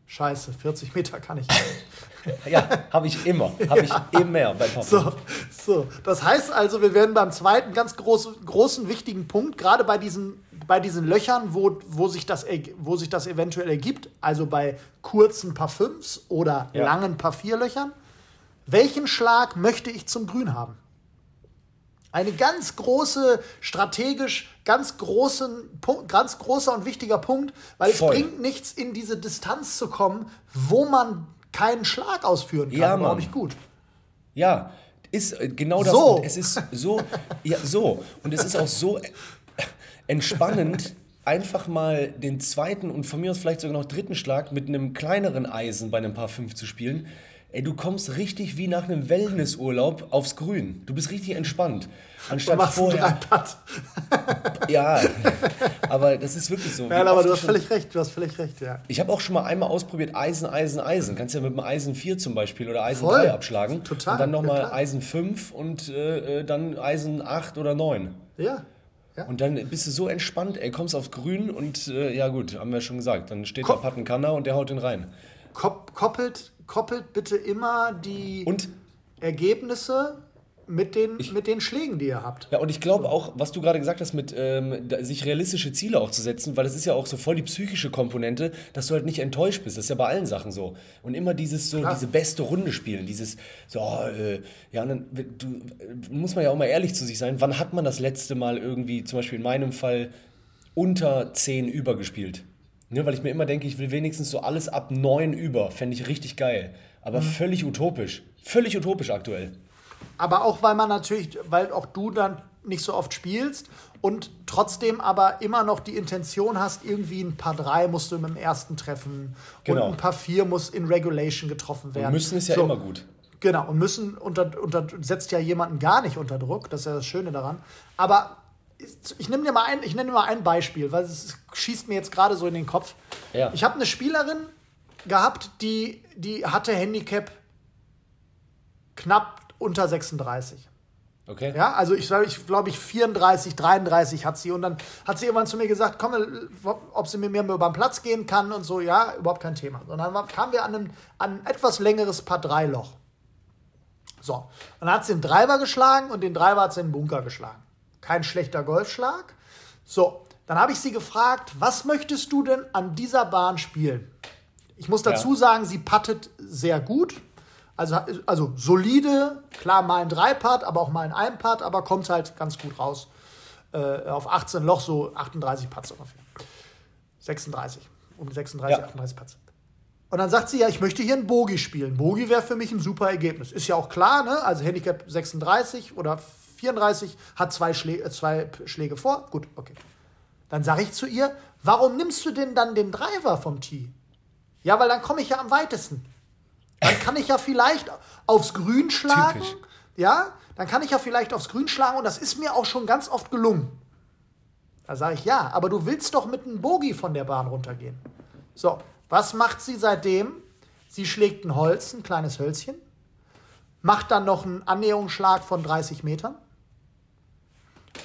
scheiße, 40 Meter kann ich nicht. Ja, habe ich immer. Habe ich immer bei Papa. So, so, das heißt also, wir werden beim zweiten ganz groß, großen, wichtigen Punkt, gerade bei diesen, bei diesen Löchern, wo, wo, sich das, wo sich das eventuell ergibt, also bei kurzen Paar Fünfs oder Ja. langen Paar Vier Löchern, welchen Schlag möchte ich zum Grün haben? Eine ganz große, strategisch ganz, großen, ganz großer und wichtiger Punkt, weil Voll. es bringt nichts, in diese Distanz zu kommen, wo man keinen Schlag ausführen kann. Ja, aber auch nicht gut. Ja, ist äh, genau das. So. Und es ist so, ja, so. Und es ist auch so entspannend, einfach mal den zweiten und von mir aus vielleicht sogar noch dritten Schlag mit einem kleineren Eisen bei einem Paar 5 zu spielen. Ey, du kommst richtig wie nach einem Wellnessurlaub aufs Grün. Du bist richtig entspannt. Anstatt vorher. Ja, aber das ist wirklich so. Ja, aber du hast schon- völlig recht, du hast völlig recht, ja. Ich habe auch schon mal einmal ausprobiert, Eisen, Eisen, Eisen. Kannst ja mit dem Eisen 4 zum Beispiel oder Eisen Voll. 3 abschlagen. Total, Und dann ja, nochmal klar. Eisen 5 und äh, äh, dann Eisen 8 oder 9. Ja. ja. Und dann bist du so entspannt, ey, kommst aufs Grün und äh, ja gut, haben wir schon gesagt. Dann steht Komm. der Pattenkanner und der haut den rein. Kop koppelt, koppelt bitte immer die Und Ergebnisse mit den, mit den Schlägen, die ihr habt. Ja, und ich glaube auch, was du gerade gesagt hast, mit ähm, sich realistische Ziele auch zu setzen, weil das ist ja auch so voll die psychische Komponente, dass du halt nicht enttäuscht bist. Das ist ja bei allen Sachen so. Und immer dieses so, Klar. diese beste Runde spielen, dieses, so, oh, äh, ja, und dann, du, muss man ja auch mal ehrlich zu sich sein, wann hat man das letzte Mal irgendwie, zum Beispiel in meinem Fall, unter 10 übergespielt? Ne, weil ich mir immer denke, ich will wenigstens so alles ab 9 über, fände ich richtig geil. Aber völlig utopisch. Völlig utopisch aktuell. Aber auch, weil man natürlich, weil auch du dann nicht so oft spielst und trotzdem aber immer noch die Intention hast, irgendwie ein paar drei musst du mit dem ersten treffen Genau. und ein paar vier muss in Regulation getroffen werden. Müssen ist ja So. immer gut. Genau, und müssen unter, unter setzt ja jemanden gar nicht unter Druck, das ist ja das Schöne daran. Aber ich nehme dir mal ein, ich nenne dir mal ein Beispiel, weil es schießt mir jetzt gerade so in den Kopf. Ja. Ich habe eine Spielerin gehabt, die, die hatte Handicap knapp unter 36. Okay? Ja, also ich glaube, ich, glaub ich 34, 33 hat sie und dann hat sie irgendwann zu mir gesagt, komm, ob sie mit mir über den Platz gehen kann und so, ja, überhaupt kein Thema. Und dann kamen wir an, einem, an ein etwas längeres Paar 3 Loch. So, und dann hat sie den Driver geschlagen und den Driver hat sie in den Bunker geschlagen. Kein schlechter Golfschlag. So, dann habe ich sie gefragt, was möchtest du denn an dieser Bahn spielen? Ich muss dazu sagen, sie puttet sehr gut. Also, also solide, klar mal ein Dreipad, aber auch mal ein Einpad, aber kommt halt ganz gut raus. Äh, auf 18 Loch so 38 Putts ungefähr. 36. Um 36, Ja. 38 Putts. Und dann sagt sie, ja, ich möchte hier einen Bogi spielen. Bogi wäre für mich ein super Ergebnis. Ist ja auch klar, ne? Also Handicap 36 oder 34 hat zwei, Schlä äh, zwei Schläge vor. Gut, okay. Dann sage ich zu ihr, warum nimmst du denn dann den Driver vom Tee? Ja, weil dann komme ich ja am weitesten. Dann kann ich ja vielleicht aufs Grün schlagen. Typisch. Ja, dann kann ich ja vielleicht aufs Grün schlagen und das ist mir auch schon ganz oft gelungen. Da sage ich, ja, aber du willst doch mit einem Bogi von der Bahn runtergehen. So, was macht sie seitdem? Sie schlägt ein Holz, ein kleines Hölzchen, macht dann noch einen Annäherungsschlag von 30 Metern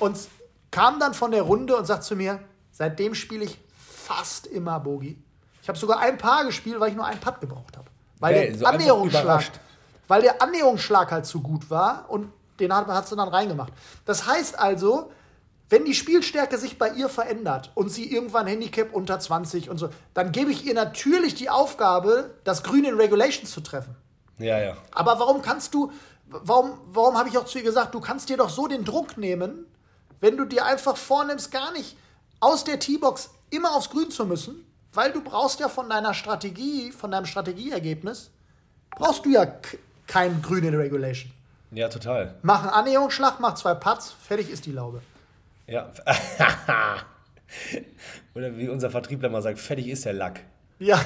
und kam dann von der Runde und sagt zu mir, seitdem spiele ich fast immer Bogi. Ich habe sogar ein Paar gespielt, weil ich nur einen Putt gebraucht habe. Weil Geil, der so Annäherungsschlag, weil der Annäherungsschlag halt zu gut war und den hat, hat sie dann reingemacht. Das heißt also, wenn die Spielstärke sich bei ihr verändert und sie irgendwann Handicap unter 20 und so, dann gebe ich ihr natürlich die Aufgabe, das Grün in Regulations zu treffen. Ja, ja. Aber warum kannst du, warum, warum habe ich auch zu ihr gesagt, du kannst dir doch so den Druck nehmen, wenn du dir einfach vornimmst, gar nicht aus der T-Box immer aufs Grün zu müssen, weil du brauchst ja von deiner Strategie, von deinem Strategieergebnis, brauchst du ja kein Grün in Regulation. Ja, total. Mach einen Annäherungsschlag, mach zwei Putts, fertig ist die Laube. Ja. Oder wie unser Vertriebler mal sagt, fertig ist der Lack. Ja.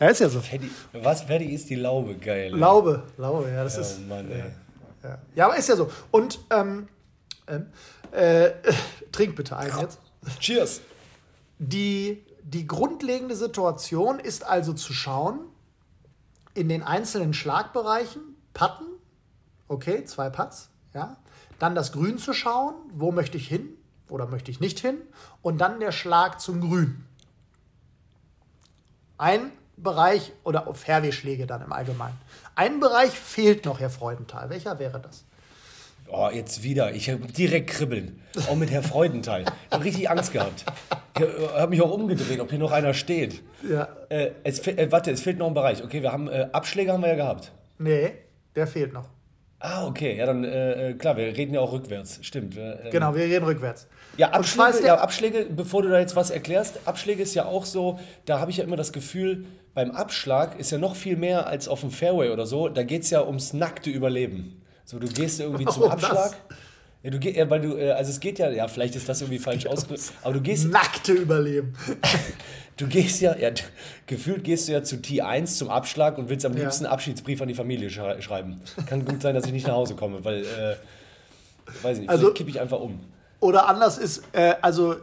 ja, ist ja so. Fertig, was fertig ist die Laube, geil. ey. Laube, Laube, ja, das Oh ist. Mann, ey. Ja. ja, aber ist ja so. Und ähm, ähm, äh, trink bitte einen jetzt. Cheers. Die, die grundlegende Situation ist also zu schauen, in den einzelnen Schlagbereichen, Patten, okay, zwei Putts, ja. Dann das Grün zu schauen, wo möchte ich hin oder möchte ich nicht hin. Und dann der Schlag zum Grün. Ein Bereich oder Fairway-Schläge dann im Allgemeinen. Ein Bereich fehlt noch, Herr Freudenthal. Welcher wäre das? Oh, jetzt wieder. Ich habe direkt kribbeln. Auch mit Herr Freudenthal. Ich habe richtig Angst gehabt. Ich habe mich auch umgedreht, ob hier noch einer steht. Ja. Äh, es, äh, warte, es fehlt noch ein Bereich. Okay, wir haben äh, Abschläge haben wir ja gehabt. Nee, der fehlt noch. Ah, okay. Ja, dann äh, äh, klar, wir reden ja auch rückwärts. Stimmt. Genau, wir reden rückwärts. Ja, Abschläge, ja, Abschläge, bevor du da jetzt was erklärst, Abschläge ist ja auch so, da habe ich ja immer das Gefühl, beim Abschlag ist ja noch viel mehr als auf dem Fairway oder so, da geht es ja ums nackte Überleben. So, du gehst irgendwie zum Warum das? Abschlag. Ja, du geh, ja, weil du, äh, also es geht ja, ja, vielleicht ist das irgendwie falsch ausgedrückt, aber du gehst, Nackte Überleben. du gehst ja, ja, gefühlt gehst du ja zu T1 zum Abschlag und willst am liebsten einen Abschiedsbrief an die Familie schrei schreiben. Kann gut sein, dass ich nicht nach Hause komme, weil, äh, weiß ich nicht, Also- kippe ich einfach um. Oder anders ist, äh, also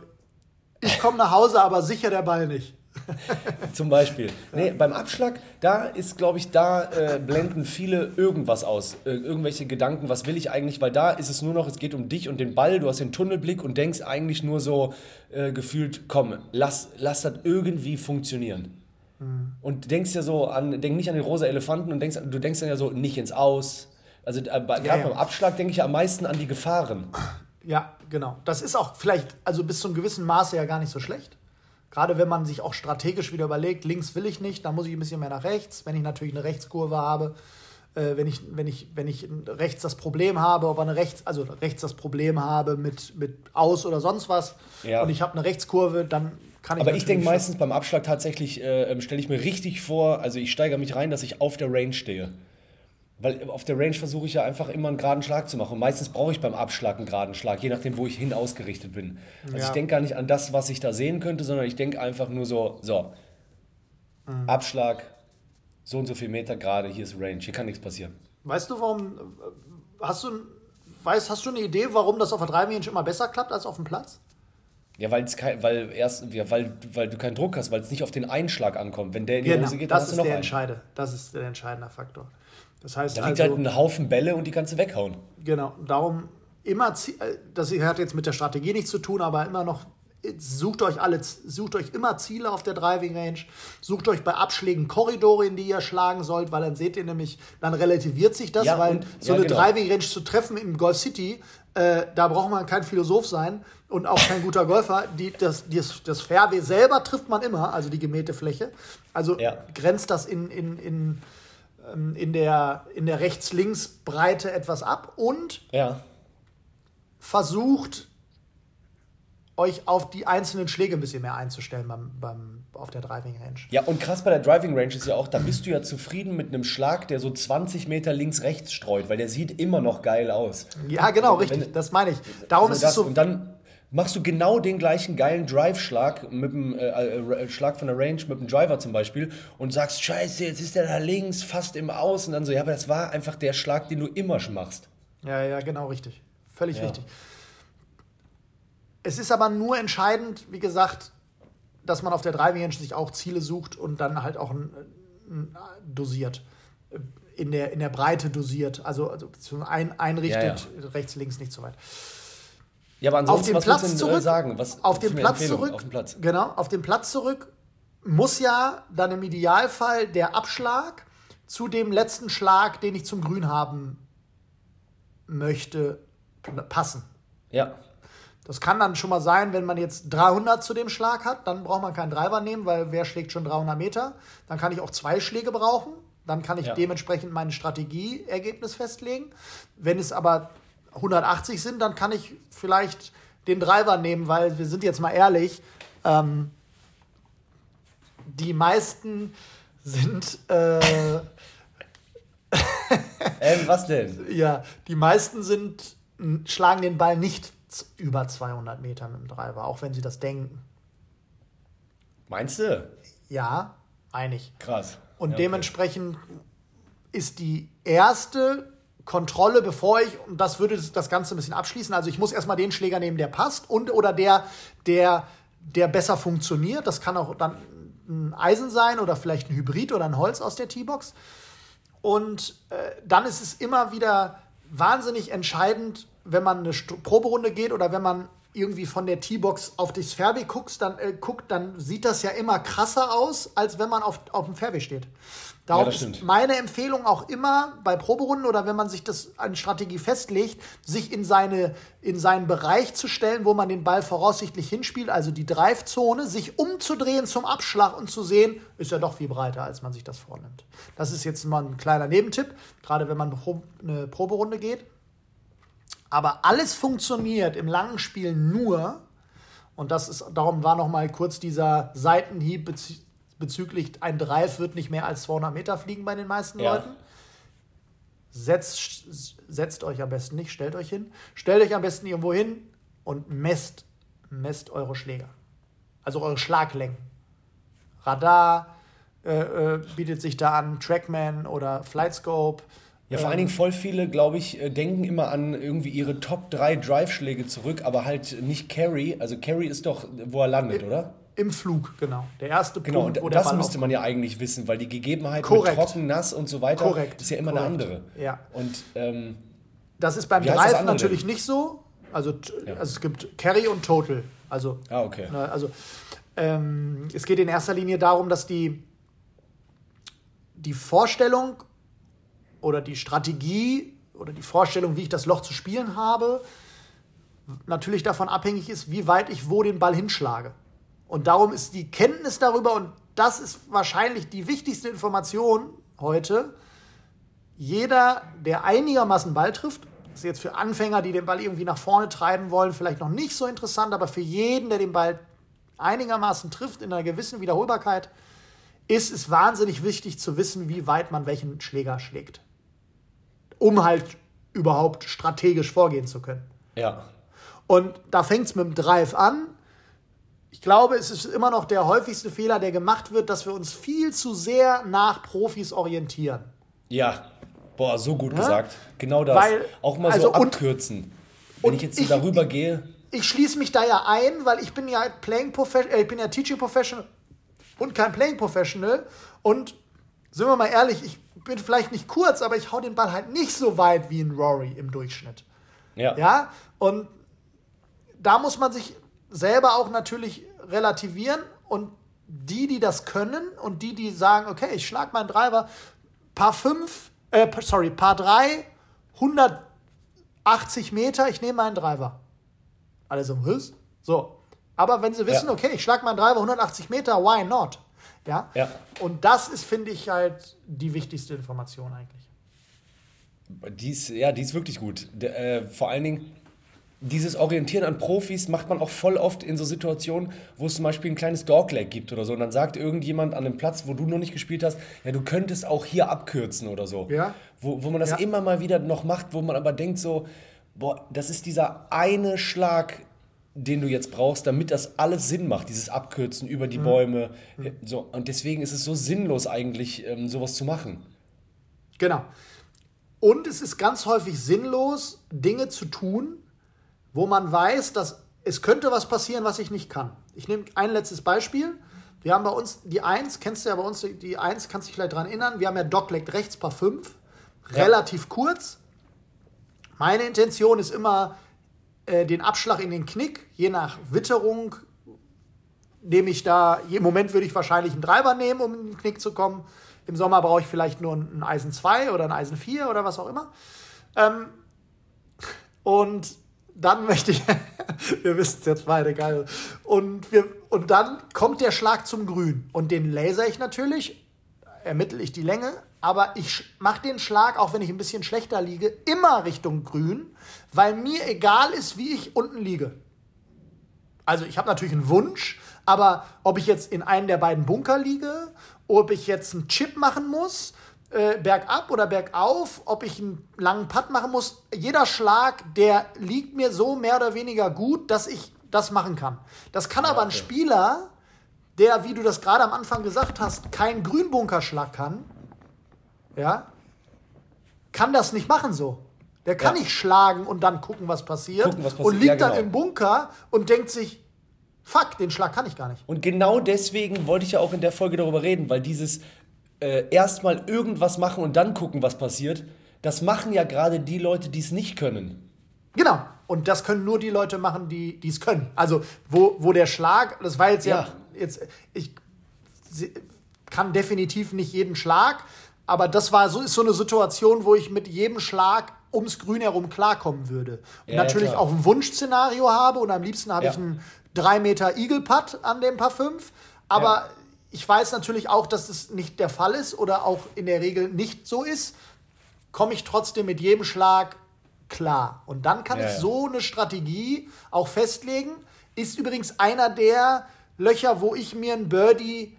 ich komme nach Hause, aber sicher der Ball nicht. Zum Beispiel. Nee, beim Abschlag, da ist, glaube ich, da äh, blenden viele irgendwas aus. Äh, irgendwelche Gedanken, was will ich eigentlich? Weil da ist es nur noch, es geht um dich und den Ball, du hast den Tunnelblick und denkst eigentlich nur so äh, gefühlt, komm, lass, lass das irgendwie funktionieren. Und denkst ja so an, denk nicht an den rosa Elefanten und denkst, du denkst dann ja so nicht ins Aus. Also äh, gerade ja. beim Abschlag denke ich ja am meisten an die Gefahren. Ja, genau. Das ist auch vielleicht, also bis zu einem gewissen Maße ja gar nicht so schlecht. Gerade wenn man sich auch strategisch wieder überlegt, links will ich nicht, dann muss ich ein bisschen mehr nach rechts. Wenn ich natürlich eine Rechtskurve habe, äh, wenn, ich, wenn, ich, wenn ich rechts das Problem habe, aber eine rechts, also rechts das Problem habe mit, mit Aus oder sonst was Ja. und ich habe eine Rechtskurve, dann kann ich Aber ich denke meistens beim Abschlag tatsächlich, äh, stelle ich mir richtig vor, also ich steigere mich rein, dass ich auf der Range stehe. Weil auf der Range versuche ich ja einfach immer einen geraden Schlag zu machen. Und meistens brauche ich beim Abschlag einen geraden Schlag, je nachdem, wo ich hin ausgerichtet bin. Also Ja. ich denke gar nicht an das, was ich da sehen könnte, sondern ich denke einfach nur so, so, Mhm. Abschlag, so und so viel Meter gerade, hier ist Range, hier kann nichts passieren. Weißt du, warum, äh, hast du, weißt, hast du eine Idee, warum das auf der Driving immer besser klappt als auf dem Platz? Ja, weil es kein, weil erst, ja, weil, weil du keinen Druck hast, weil es nicht auf den Einschlag ankommt. Wenn der in die Hose geht, dann das hast ist du noch der einen. entscheidende, das ist der entscheidende Faktor. Das heißt Da liegt also, halt ein Haufen Bälle und die kannst du weghauen. Genau, darum immer, äh, das hat jetzt mit der Strategie nichts zu tun, aber immer noch, sucht euch alle, sucht euch immer Ziele auf der Driving Range, sucht euch bei Abschlägen Korridore, in die ihr schlagen sollt, weil dann seht ihr nämlich, dann relativiert sich das, Ja, weil und- so ja, eine genau. Driving Range zu treffen im Golf City, äh, da braucht man kein Philosoph sein und auch kein guter Golfer. Die, das, das, das Fairway selber trifft man immer, also die gemähte Fläche. Also Ja. grenzt das in, in, in, ähm, in der, in der Rechts-Links-Breite etwas ab und versucht, euch auf die einzelnen Schläge ein bisschen mehr einzustellen beim, beim, auf der Driving Range. Ja, und krass bei der Driving Range ist ja auch, da bist du ja zufrieden mit einem Schlag, der so 20 Meter links-rechts streut, weil der sieht immer noch geil aus. Ja, genau, Wenn- richtig. Das meine ich. Darum Also ist das, es so. Und dann machst du genau den gleichen geilen Drive-Schlag mit dem äh, äh, Schlag von der Range mit dem Driver zum Beispiel und sagst, scheiße, jetzt ist der da links, fast im Aus. Und dann so, ja, aber das war einfach der Schlag, den du immer machst. Ja, ja, genau, richtig. Völlig Ja. richtig. Es ist aber nur entscheidend, wie gesagt, dass man auf der Driving sich auch Ziele sucht und dann halt auch ein, ein, dosiert. In der, in der Breite dosiert. Also, also ein, einrichtet, rechts, links, nicht so weit. Ja, aber Auf ansonsten, den was Platz denn, zurück. äh, sagen? Was auf den Platz zurück. Auf den Platz. Genau, auf den Platz zurück muss ja dann im Idealfall der Abschlag zu dem letzten Schlag, den ich zum Grün haben möchte, passen. Ja. Das kann dann schon mal sein, wenn man jetzt 300 zu dem Schlag hat, dann braucht man keinen Driver nehmen, weil wer schlägt schon 300 Meter? Dann kann ich auch zwei Schläge brauchen. Dann kann ich Ja. dementsprechend mein Strategieergebnis festlegen. Wenn es aber 180 sind, dann kann ich vielleicht den Driver nehmen, weil wir sind jetzt mal ehrlich, ähm, die meisten sind äh, Ähm, was denn? Ja, die meisten sind, schlagen den Ball nicht über 200 Meter mit dem Driver, auch wenn sie das denken. Meinst du? Ja, einig. Krass. Und Ja, okay. dementsprechend ist die erste Kontrolle, bevor ich, und das würde das Ganze ein bisschen abschließen, also ich muss erstmal den Schläger nehmen, der passt und oder der, der, der besser funktioniert. Das kann auch dann ein Eisen sein oder vielleicht ein Hybrid oder ein Holz aus der T-Box. Und äh, dann ist es immer wieder wahnsinnig entscheidend, wenn man eine St Proberunde geht oder wenn man irgendwie von der T-Box auf das Fairway guckt dann, äh, guckt, dann sieht das ja immer krasser aus, als wenn man auf, auf dem Fairway steht. Darum das ist stimmt. meine Empfehlung auch immer bei Proberunden oder wenn man sich das an Strategie festlegt, sich in, seine, in seinen Bereich zu stellen, wo man den Ball voraussichtlich hinspielt, also die Drive-Zone, sich umzudrehen zum Abschlag und zu sehen, ist ja doch viel breiter, als man sich das vornimmt. Das ist jetzt mal ein kleiner Nebentipp, gerade wenn man eine Proberunde geht. Aber alles funktioniert im langen Spiel nur, und das ist, darum war noch mal kurz dieser Seitenhieb bezü bezüglich ein Drive wird nicht mehr als 200 Meter fliegen bei den meisten Ja. Leuten. Setzt, setzt euch am besten nicht, stellt euch hin. Stellt euch am besten irgendwo hin und messt, messt eure Schläger. Also eure Schlaglängen. Radar äh, äh, bietet sich da an, Trackman oder Flightscope. Ja, vor allen Dingen voll viele, glaube ich, äh, denken immer an irgendwie ihre Top 3 Drive-Schläge zurück, aber halt nicht Carry. Also Carry ist doch, wo er landet, oder? Im Flug, genau. Der erste Genau, Punkt, wo und das müsste man ja eigentlich wissen, weil die Gegebenheit Korrekt. mit trocken, nass und so weiter Korrekt. ist ja immer eine Korrekt. andere. Ja. Und ähm, Das ist beim Drive natürlich denn? nicht so. Also, Ja. also es gibt Carry und Total. Also, ah, okay. ne, also ähm, es geht in erster Linie darum, dass die, die Vorstellung oder die Strategie oder die Vorstellung, wie ich das Loch zu spielen habe, natürlich davon abhängig ist, wie weit ich wo den Ball hinschlage. Und darum ist die Kenntnis darüber, und das ist wahrscheinlich die wichtigste Information heute, jeder, der einigermaßen Ball trifft, ist jetzt für Anfänger, die den Ball irgendwie nach vorne treiben wollen, vielleicht noch nicht so interessant, aber für jeden, der den Ball einigermaßen trifft, in einer gewissen Wiederholbarkeit, ist es wahnsinnig wichtig zu wissen, wie weit man welchen Schläger schlägt. Um halt überhaupt strategisch vorgehen zu können. Ja. Und da fängt es mit dem Drive an. Ich glaube, es ist immer noch der häufigste Fehler, der gemacht wird, dass wir uns viel zu sehr nach Profis orientieren. Ja, boah, so gut ja? gesagt. Genau das. Weil, auch mal also so abkürzen. Wenn ich jetzt so ich, darüber gehe. Ich schließe mich da ja ein, weil ich bin ja Playing Professional, äh, ich bin ja Teaching Professional und kein Playing Professional. Und sind wir mal ehrlich, ich bin vielleicht nicht kurz, aber ich hau den Ball halt nicht so weit wie ein Rory im Durchschnitt. Ja. Ja, und da muss man sich selber auch natürlich relativieren und die, die das können und die, die sagen, okay, ich schlag meinen Driver, Paar 5, äh, sorry, Paar 3, 180 Meter, ich nehme meinen Driver. Alle so, was? So. Aber wenn sie wissen, ja. okay, ich schlag meinen Driver 180 Meter, why not? Ja? ja. Und das ist, finde ich, halt die wichtigste Information eigentlich. Die ist, ja, die ist wirklich gut. Der, äh, vor allen Dingen, dieses Orientieren an Profis macht man auch voll oft in so Situationen, wo es zum Beispiel ein kleines Dogleg gibt oder so. Und dann sagt irgendjemand an dem Platz, wo du noch nicht gespielt hast, ja, du könntest auch hier abkürzen oder so. Ja. Wo, wo man das ja. immer mal wieder noch macht, wo man aber denkt so, boah, das ist dieser eine Schlag, den du jetzt brauchst, damit das alles Sinn macht, dieses Abkürzen über die mhm. Bäume. Mhm. So. Und deswegen ist es so sinnlos eigentlich, ähm, sowas zu machen. Genau. Und es ist ganz häufig sinnlos, Dinge zu tun, wo man weiß, dass es könnte was passieren, was ich nicht kann. Ich nehme ein letztes Beispiel. Wir haben bei uns die 1, kennst du ja bei uns die 1, kannst dich vielleicht daran erinnern. Wir haben ja Dogleg rechts paar 5, ja. relativ kurz. Meine Intention ist immer, äh, den Abschlag in den Knick, je nach Witterung, nehme ich da, im Moment würde ich wahrscheinlich einen Treiber nehmen, um in den Knick zu kommen. Im Sommer brauche ich vielleicht nur ein Eisen 2 oder ein Eisen 4 oder was auch immer. Ähm, und dann möchte ich, wir wissen es jetzt beide, geil. Und, wir, und dann kommt der Schlag zum Grün. Und den laser ich natürlich, ermittle ich die Länge, aber ich mache den Schlag, auch wenn ich ein bisschen schlechter liege, immer Richtung Grün, weil mir egal ist, wie ich unten liege. Also ich habe natürlich einen Wunsch, aber ob ich jetzt in einem der beiden Bunker liege, ob ich jetzt einen Chip machen muss, äh, bergab oder bergauf, ob ich einen langen Putt machen muss. Jeder Schlag, der liegt mir so mehr oder weniger gut, dass ich das machen kann. Das kann aber ein Spieler, der, wie du das gerade am Anfang gesagt hast, keinen Grünbunkerschlag kann, ja, kann das nicht machen so. Der kann ja. nicht schlagen und dann gucken, was passiert. Gucken, was passiert. Und liegt ja, genau. dann im Bunker und denkt sich, fuck, den Schlag kann ich gar nicht. Und genau deswegen wollte ich ja auch in der Folge darüber reden, weil dieses äh, erstmal irgendwas machen und dann gucken, was passiert, das machen ja gerade die Leute, die es nicht können. Genau. Und das können nur die Leute machen, die es können. Also, wo, wo der Schlag, das war jetzt ja, ja jetzt, ich kann definitiv nicht jeden Schlag, aber das war so, ist so eine Situation, wo ich mit jedem Schlag ums Grün herum klarkommen würde. Und ja, natürlich ja, auch ein Wunschszenario habe und am liebsten habe ich einen 3 Meter Eagle Putt an dem Paar 5. Aber ich weiß natürlich auch, dass das nicht der Fall ist oder auch in der Regel nicht so ist, komme ich trotzdem mit jedem Schlag klar. Und dann kann ja, ich so eine Strategie auch festlegen. Ist übrigens einer der Löcher, wo ich mir ein Birdie,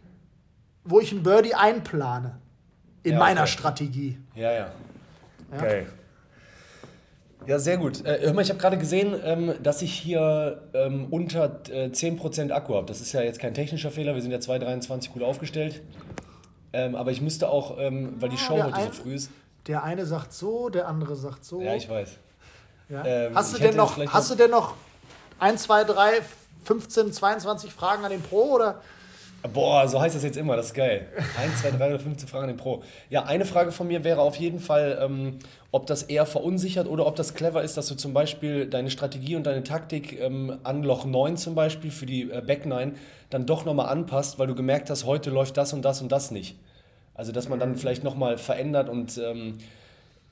wo ich ein Birdie einplane in ja, meiner Strategie. Ja, ja. Okay. Ja, sehr gut. Äh, hör mal, ich habe gerade gesehen, ähm, dass ich hier ähm, unter äh, 10% Akku habe. Das ist ja jetzt kein technischer Fehler, wir sind ja 2,23 gut aufgestellt. Ähm, aber ich müsste auch, ähm, weil die Show ja, heute ein, so früh ist. Der eine sagt so, der andere sagt so. Ja, ich weiß. Ja. Ähm, hast, du denn noch, hast du denn noch 1, 2, 3, 15, 22 Fragen an den Pro oder? Boah, so heißt das jetzt immer, das ist geil. 1, 2, 3 oder 15 Fragen an den Pro. Ja, eine Frage von mir wäre auf jeden Fall, ähm, ob das eher verunsichert oder ob das clever ist, dass du zum Beispiel deine Strategie und deine Taktik ähm, an Loch 9 zum Beispiel für die äh, Back 9 dann doch nochmal anpasst, weil du gemerkt hast, heute läuft das und das und das nicht. Also, dass man dann vielleicht nochmal verändert und ähm,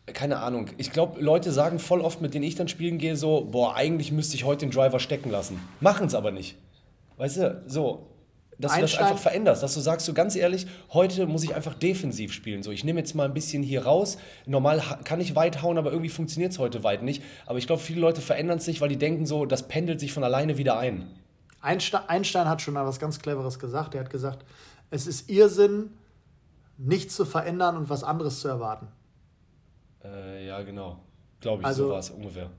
keine Ahnung. Ich glaube, Leute sagen voll oft, mit denen ich dann spielen gehe, so, boah, eigentlich müsste ich heute den Driver stecken lassen. Machen es aber nicht. Weißt du, so, dass du das Einstein- einfach veränderst, dass du sagst, so ganz ehrlich, heute muss ich einfach defensiv spielen. So, ich nehme jetzt mal ein bisschen hier raus. Normal kann ich weit hauen, aber irgendwie funktioniert es heute weit nicht. Aber ich glaube, viele Leute verändern es nicht, weil die denken so, das pendelt sich von alleine wieder ein. Einstein, Einstein hat schon mal was ganz Cleveres gesagt. Er hat gesagt, es ist Irrsinn, nichts zu verändern und was anderes zu erwarten. Äh, ja, genau. Glaube ich, Also- so war es ungefähr.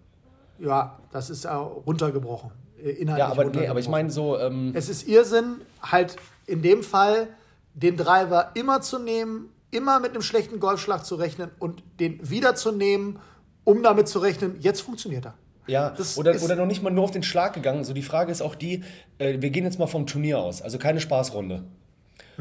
Ja, das ist ja runtergebrochen. äh, Inhaltlich Ja, aber, nee, aber ich meine so, ähm, Es ist Irrsinn, halt in dem Fall den Driver immer zu nehmen, immer mit einem schlechten Golfschlag zu rechnen und den wiederzunehmen, um damit zu rechnen, jetzt funktioniert er. Ja, Das oder, ist- oder noch nicht mal nur auf den Schlag gegangen. So die Frage ist auch die, äh, wir gehen jetzt mal vom Turnier aus, also keine Spaßrunde.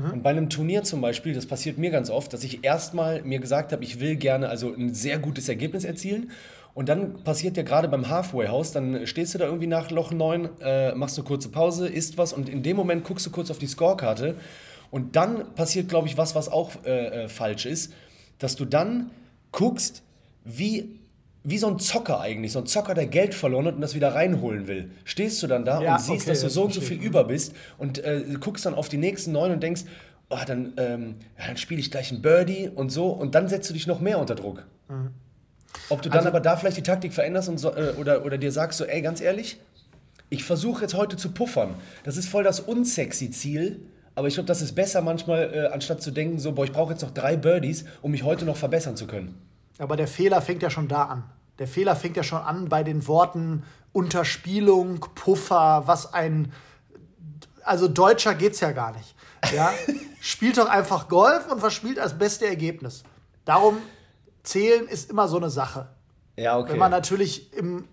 Und bei einem Turnier zum Beispiel, das passiert mir ganz oft, dass ich erstmal mir gesagt habe, ich will gerne also ein sehr gutes Ergebnis erzielen. Und dann passiert ja gerade beim Halfway House, dann stehst du da irgendwie nach Loch 9, äh, machst eine kurze Pause, isst was und in dem Moment guckst du kurz auf die Scorekarte. Und dann passiert, glaube ich, was, was auch äh, äh, falsch ist, dass du dann guckst, wie, wie so ein Zocker eigentlich, so ein Zocker, der Geld verloren hat und das wieder reinholen will. Stehst du dann da Ja, und siehst, okay, dass du so und so viel über bist und äh, guckst dann auf die nächsten neun und denkst, oh, dann, ähm, ja, dann spiele ich gleich ein Birdie und so und dann setzt du dich noch mehr unter Druck. Ob du dann Also- aber da vielleicht die Taktik veränderst und so, äh, oder, oder dir sagst so, ey, ganz ehrlich, ich versuche jetzt heute zu puffern. Das ist voll das unsexy Ziel, aber ich glaube, das ist besser manchmal, äh, anstatt zu denken, so, boah, ich brauche jetzt noch drei Birdies, um mich heute noch verbessern zu können. Aber der Fehler fängt ja schon da an. Der Fehler fängt ja schon an bei den Worten Unterspielung, Puffer, was ein. Also deutscher geht's ja gar nicht. Ja? Spielt doch einfach Golf und verspielt als beste Ergebnis. Darum zählen ist immer so eine Sache. Ja, okay. Wenn man natürlich im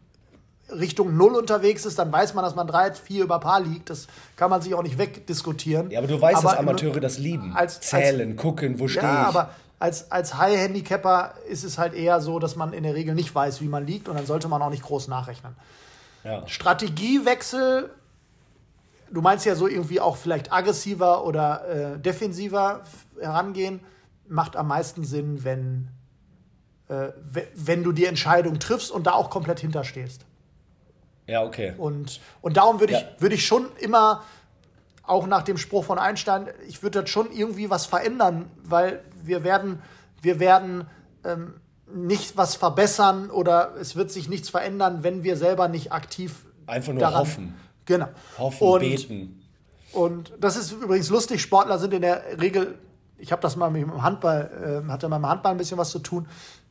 Richtung Null unterwegs ist, dann weiß man, dass man 3, 4 über Paar liegt. Das kann man sich auch nicht wegdiskutieren. ja, aber du weißt, dass im- Amateure das lieben. als- Zählen, gucken, wo stehe ja, ich. aber als, als High-Handicapper ist es halt eher so, dass man in der Regel nicht weiß, wie man liegt und dann sollte man auch nicht groß nachrechnen. ja. Strategiewechsel, du meinst ja so irgendwie auch vielleicht aggressiver oder äh, defensiver herangehen, macht am meisten Sinn, wenn, äh, we- wenn du die Entscheidung triffst und da auch komplett hinterstehst. ja, okay. Und, und darum würde ich, Ja. würde ich schon immer, auch nach dem Spruch von Einstein, ich würde das schon irgendwie was verändern, weil wir werden, wir werden ähm, nicht was verbessern oder es wird sich nichts verändern, wenn wir selber nicht aktiv Einfach nur daran- hoffen. Genau. Hoffen, und, beten. Und das ist übrigens lustig, Sportler sind in der Regel, ich habe das mal mit dem Handball, äh, hatte mal mit dem Handball ein bisschen was zu tun,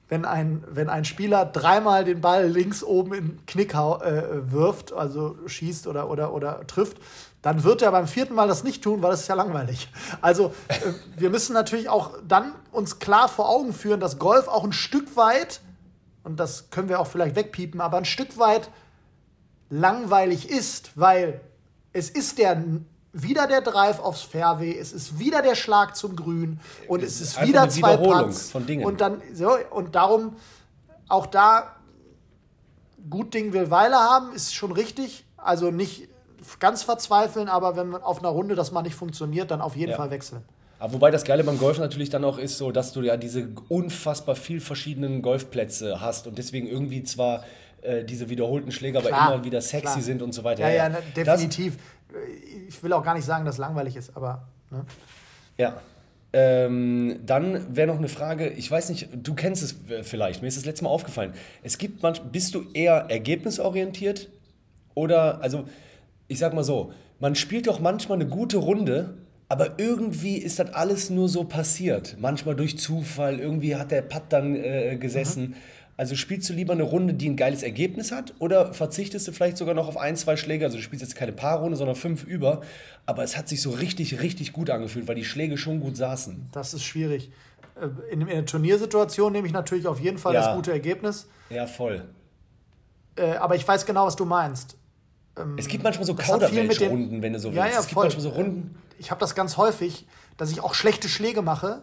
wenn ein, wenn ein Spieler dreimal den Ball links oben in den Knick äh, wirft, also schießt oder, oder, oder trifft, dann wird er beim vierten Mal das nicht tun, weil das ist ja langweilig. Also äh, wir müssen natürlich auch dann uns klar vor Augen führen, dass Golf auch ein Stück weit, und das können wir auch vielleicht wegpiepen, aber ein Stück weit langweilig ist, weil es ist der wieder der Drive aufs Fairway, es ist wieder der Schlag zum Grün und es, ist einfach wieder zwei Putts von Dingen. und dann so und darum auch da gut Ding will Weile haben ist schon richtig, also nicht ganz verzweifeln, aber wenn man auf einer Runde das mal nicht funktioniert, dann auf jeden Ja. Fall wechseln. Aber wobei das Geile beim Golf natürlich dann auch ist, so, dass du ja diese unfassbar viel verschiedenen Golfplätze hast und deswegen irgendwie zwar äh, diese wiederholten Schläge aber Klar, immer wieder sexy klar. sind und so weiter. Ja, ja, ne, Das- definitiv. ich will auch gar nicht sagen, dass es langweilig ist, aber ne? Ja. Ähm, dann wäre noch eine Frage, ich weiß nicht, du kennst es äh, vielleicht, mir ist das letzte Mal aufgefallen. Es gibt manch, bist du eher ergebnisorientiert oder, also ich sag mal so, man spielt doch manchmal eine gute Runde, aber irgendwie ist das alles nur so passiert. Manchmal durch Zufall, irgendwie hat der Putt dann äh, gesessen. Also spielst du lieber eine Runde, die ein geiles Ergebnis hat oder verzichtest du vielleicht sogar noch auf ein, zwei Schläge? Also du spielst jetzt keine Paarrunde, sondern fünf über, aber es hat sich so richtig, richtig gut angefühlt, weil die Schläge schon gut saßen. das ist schwierig. Äh, In, in der Turniersituation nehme ich natürlich auf jeden Fall Ja. das gute Ergebnis, Ja, voll. äh, aber ich weiß genau, was du meinst. Es gibt manchmal so Kauderwelsch-Runden, wenn du so willst. Ja, ja, es gibt voll. manchmal so Runden. Ich habe das ganz häufig, dass ich auch schlechte Schläge mache,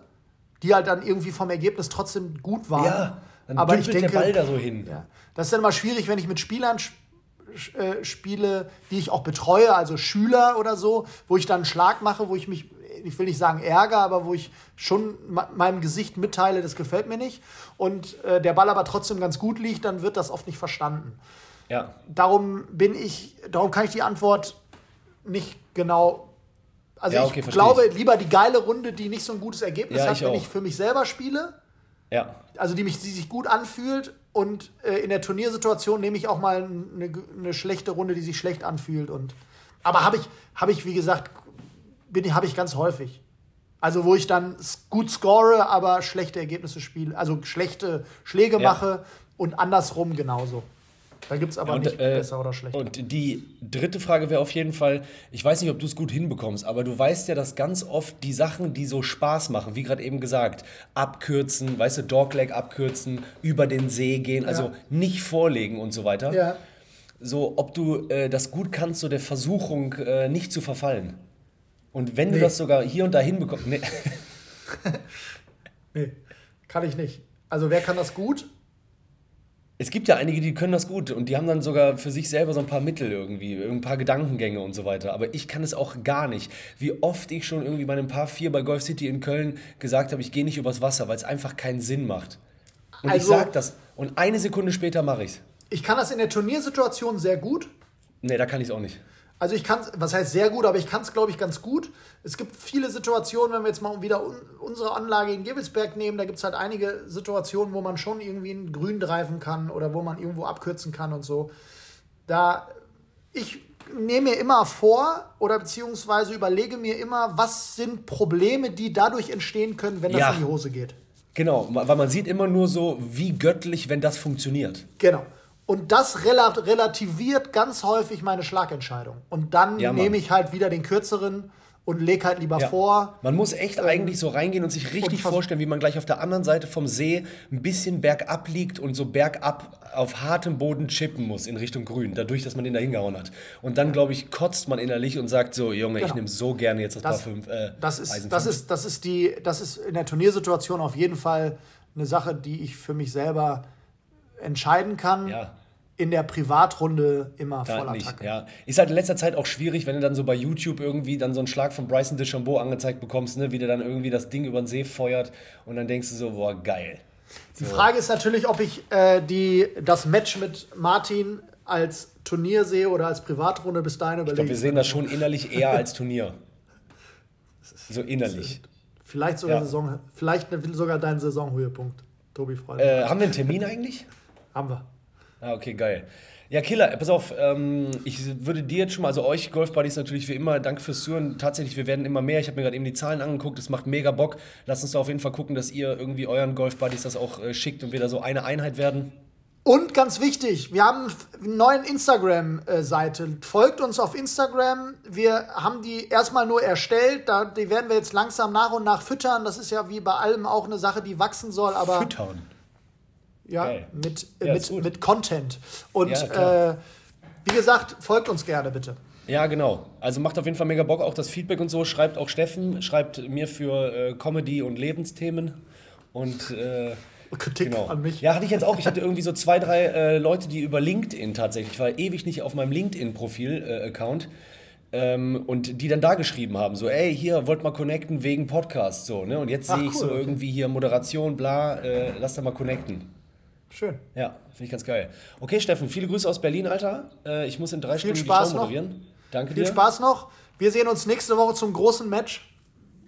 die halt dann irgendwie vom Ergebnis trotzdem gut waren. Ja, dann aber ich denke, der Ball da so hin. Ja. Das ist dann immer schwierig, wenn ich mit Spielern sch- äh, spiele, die ich auch betreue, also Schüler oder so, wo ich dann einen Schlag mache, wo ich mich ich will nicht sagen Ärger, aber wo ich schon meinem Gesicht mitteile, das gefällt mir nicht. Und äh, der Ball aber trotzdem ganz gut liegt, dann wird das oft nicht verstanden. Ja. Darum bin ich, darum kann ich die Antwort nicht genau. Also Ja, ich okay, verstehe glaube ich. lieber die geile Runde, die nicht so ein gutes Ergebnis Ja, hat, ich wenn auch. ich für mich selber spiele. Ja. Also die, mich, die sich gut anfühlt und äh, in der Turniersituation nehme ich auch mal eine, eine schlechte Runde, die sich schlecht anfühlt. Und, aber habe ich, habe ich, wie gesagt, bin habe ich ganz häufig. Also wo ich dann gut score, aber schlechte Ergebnisse spiele, also schlechte Schläge Ja. mache und andersrum genauso. Da gibt es aber Und, nicht äh, besser oder schlechter. Und die dritte Frage wäre auf jeden Fall, ich weiß nicht, ob du es gut hinbekommst, aber du weißt ja, dass ganz oft die Sachen, die so Spaß machen, wie gerade eben gesagt, abkürzen, weißt du, Dogleg abkürzen, über den See gehen, also nicht vorlegen und so weiter. ja. So, ob du äh, das gut kannst, so der Versuchung äh, nicht zu verfallen. Und wenn du Nee. das sogar hier und da hinbekommst, nee, Nee, kann ich nicht. Also wer kann das gut? Es gibt ja einige, die können das gut und die haben dann sogar für sich selber so ein paar Mittel irgendwie, ein paar Gedankengänge und so weiter. Aber ich kann es auch gar nicht. Wie oft ich schon irgendwie bei einem Paar 4 bei Golf City in Köln gesagt habe, ich gehe nicht übers Wasser, weil es einfach keinen Sinn macht. Und ich Also- sag das und eine Sekunde später mache ich's. Ich kann das in der Turniersituation sehr gut. Nee, da kann ich es auch nicht. Also ich kann es, was heißt sehr gut, aber ich kann es, glaube ich, ganz gut. Es gibt viele Situationen, wenn wir jetzt mal wieder un unsere Anlage in Gebelsberg nehmen, da gibt es halt einige Situationen, wo man schon irgendwie einen Grün greifen kann oder wo man irgendwo abkürzen kann und so. Da ich nehme mir immer vor oder beziehungsweise überlege mir immer, was sind Probleme, die dadurch entstehen können, wenn das Ja. in die Hose geht. Genau, weil man sieht immer nur so, wie göttlich, wenn das funktioniert. Genau. Und das rela relativiert ganz häufig meine Schlagentscheidung. Und dann Ja, nehme ich halt wieder den kürzeren und lege halt lieber Ja. vor. Man muss echt eigentlich so reingehen und sich richtig vers- vorstellen, wie man gleich auf der anderen Seite vom See ein bisschen bergab liegt und so bergab auf hartem Boden chippen muss in Richtung Grün, dadurch, dass man den da hingehauen hat. Und dann, glaube ich, kotzt man innerlich und sagt so, Junge, ich Genau. nehme so gerne jetzt das, Das, Paar 5. Äh, das, ist, das, fünf. ist, das, ist die, das ist in der Turniersituation auf jeden Fall eine Sache, die ich für mich selber entscheiden kann. Ja. In der Privatrunde immer Da voll nicht, Attacke. ja. Ist halt in letzter Zeit auch schwierig, wenn du dann so bei YouTube irgendwie dann so einen Schlag von Bryson DeChambeau angezeigt bekommst, ne, wie der dann irgendwie das Ding über den See feuert und dann denkst du so, boah, geil. Die Frage ist natürlich, ob ich äh, die, das Match mit Martin als Turnier sehe oder als Privatrunde bis dahin Ich überlege. glaube, wir sehen das schon innerlich eher als Turnier. So innerlich. Vielleicht sogar, Ja. Saison, vielleicht sogar dein Saisonhöhepunkt, Tobi Freunde. Äh, haben wir einen Termin eigentlich? Haben wir. Ah, okay, geil. Ja, Killer, pass auf, ähm, ich würde dir jetzt schon mal, also euch Golf-Buddies natürlich wie immer, danke fürs Zuhören. Tatsächlich, wir werden immer mehr. Ich habe mir gerade eben die Zahlen angeguckt, es macht mega Bock. Lasst uns da auf jeden Fall gucken, dass ihr irgendwie euren Golf-Buddies das auch äh, schickt und wir da so eine Einheit werden. Und ganz wichtig, wir haben eine neue Instagram-Seite. Folgt uns auf Instagram. Wir haben die erstmal nur erstellt. Da, die werden wir jetzt langsam nach und nach füttern. Das ist ja wie bei allem auch eine Sache, die wachsen soll. Aber Füttern. Ja, Geil. mit, Ja, mit, mit Content. Und Ja, äh, wie gesagt, folgt uns gerne bitte. Ja, genau. Also macht auf jeden Fall mega Bock, auch das Feedback und so. Schreibt auch Steffen, schreibt mir für äh, Comedy und Lebensthemen. Und äh, Kritik genau. an mich. Ja, hatte ich jetzt auch. Ich hatte irgendwie so zwei, drei äh, Leute, die über LinkedIn tatsächlich, ich war ewig nicht auf meinem LinkedIn-Profil-Account. ähm, und die dann da geschrieben haben, so, ey, hier, wollt mal connecten wegen Podcast, so, ne? Und jetzt sehe ich cool, so okay. irgendwie hier Moderation, bla, äh, lass da mal connecten. Schön. Ja, finde ich ganz geil. Okay, Steffen, viele Grüße aus Berlin, Alter. Äh, ich muss in drei Stunden Spaß die Show noch. moderieren. Danke Viel dir. Spaß noch. Wir sehen uns nächste Woche zum großen Match.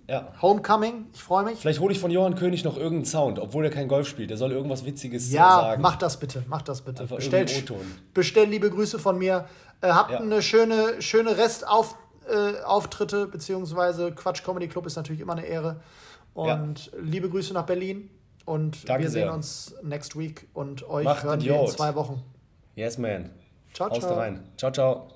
Ja. Homecoming. Ich freue mich. Vielleicht hole ich von Johann König noch irgendeinen Sound, obwohl er kein Golf spielt. Der soll irgendwas Witziges äh, Ja, sagen. mach das bitte. Mach das bitte. Einfach Bestell, bestell liebe Grüße von mir. Äh, habt Ja. eine schöne, schöne Restauf, äh, beziehungsweise Quatsch Comedy Club ist natürlich immer eine Ehre. Und liebe Grüße nach Berlin. Und Danke wir sehen sehr. uns next week und euch Macht hören wir in zwei Wochen. Yes, man. Ciao, Haust ciao. rein. Ciao, ciao.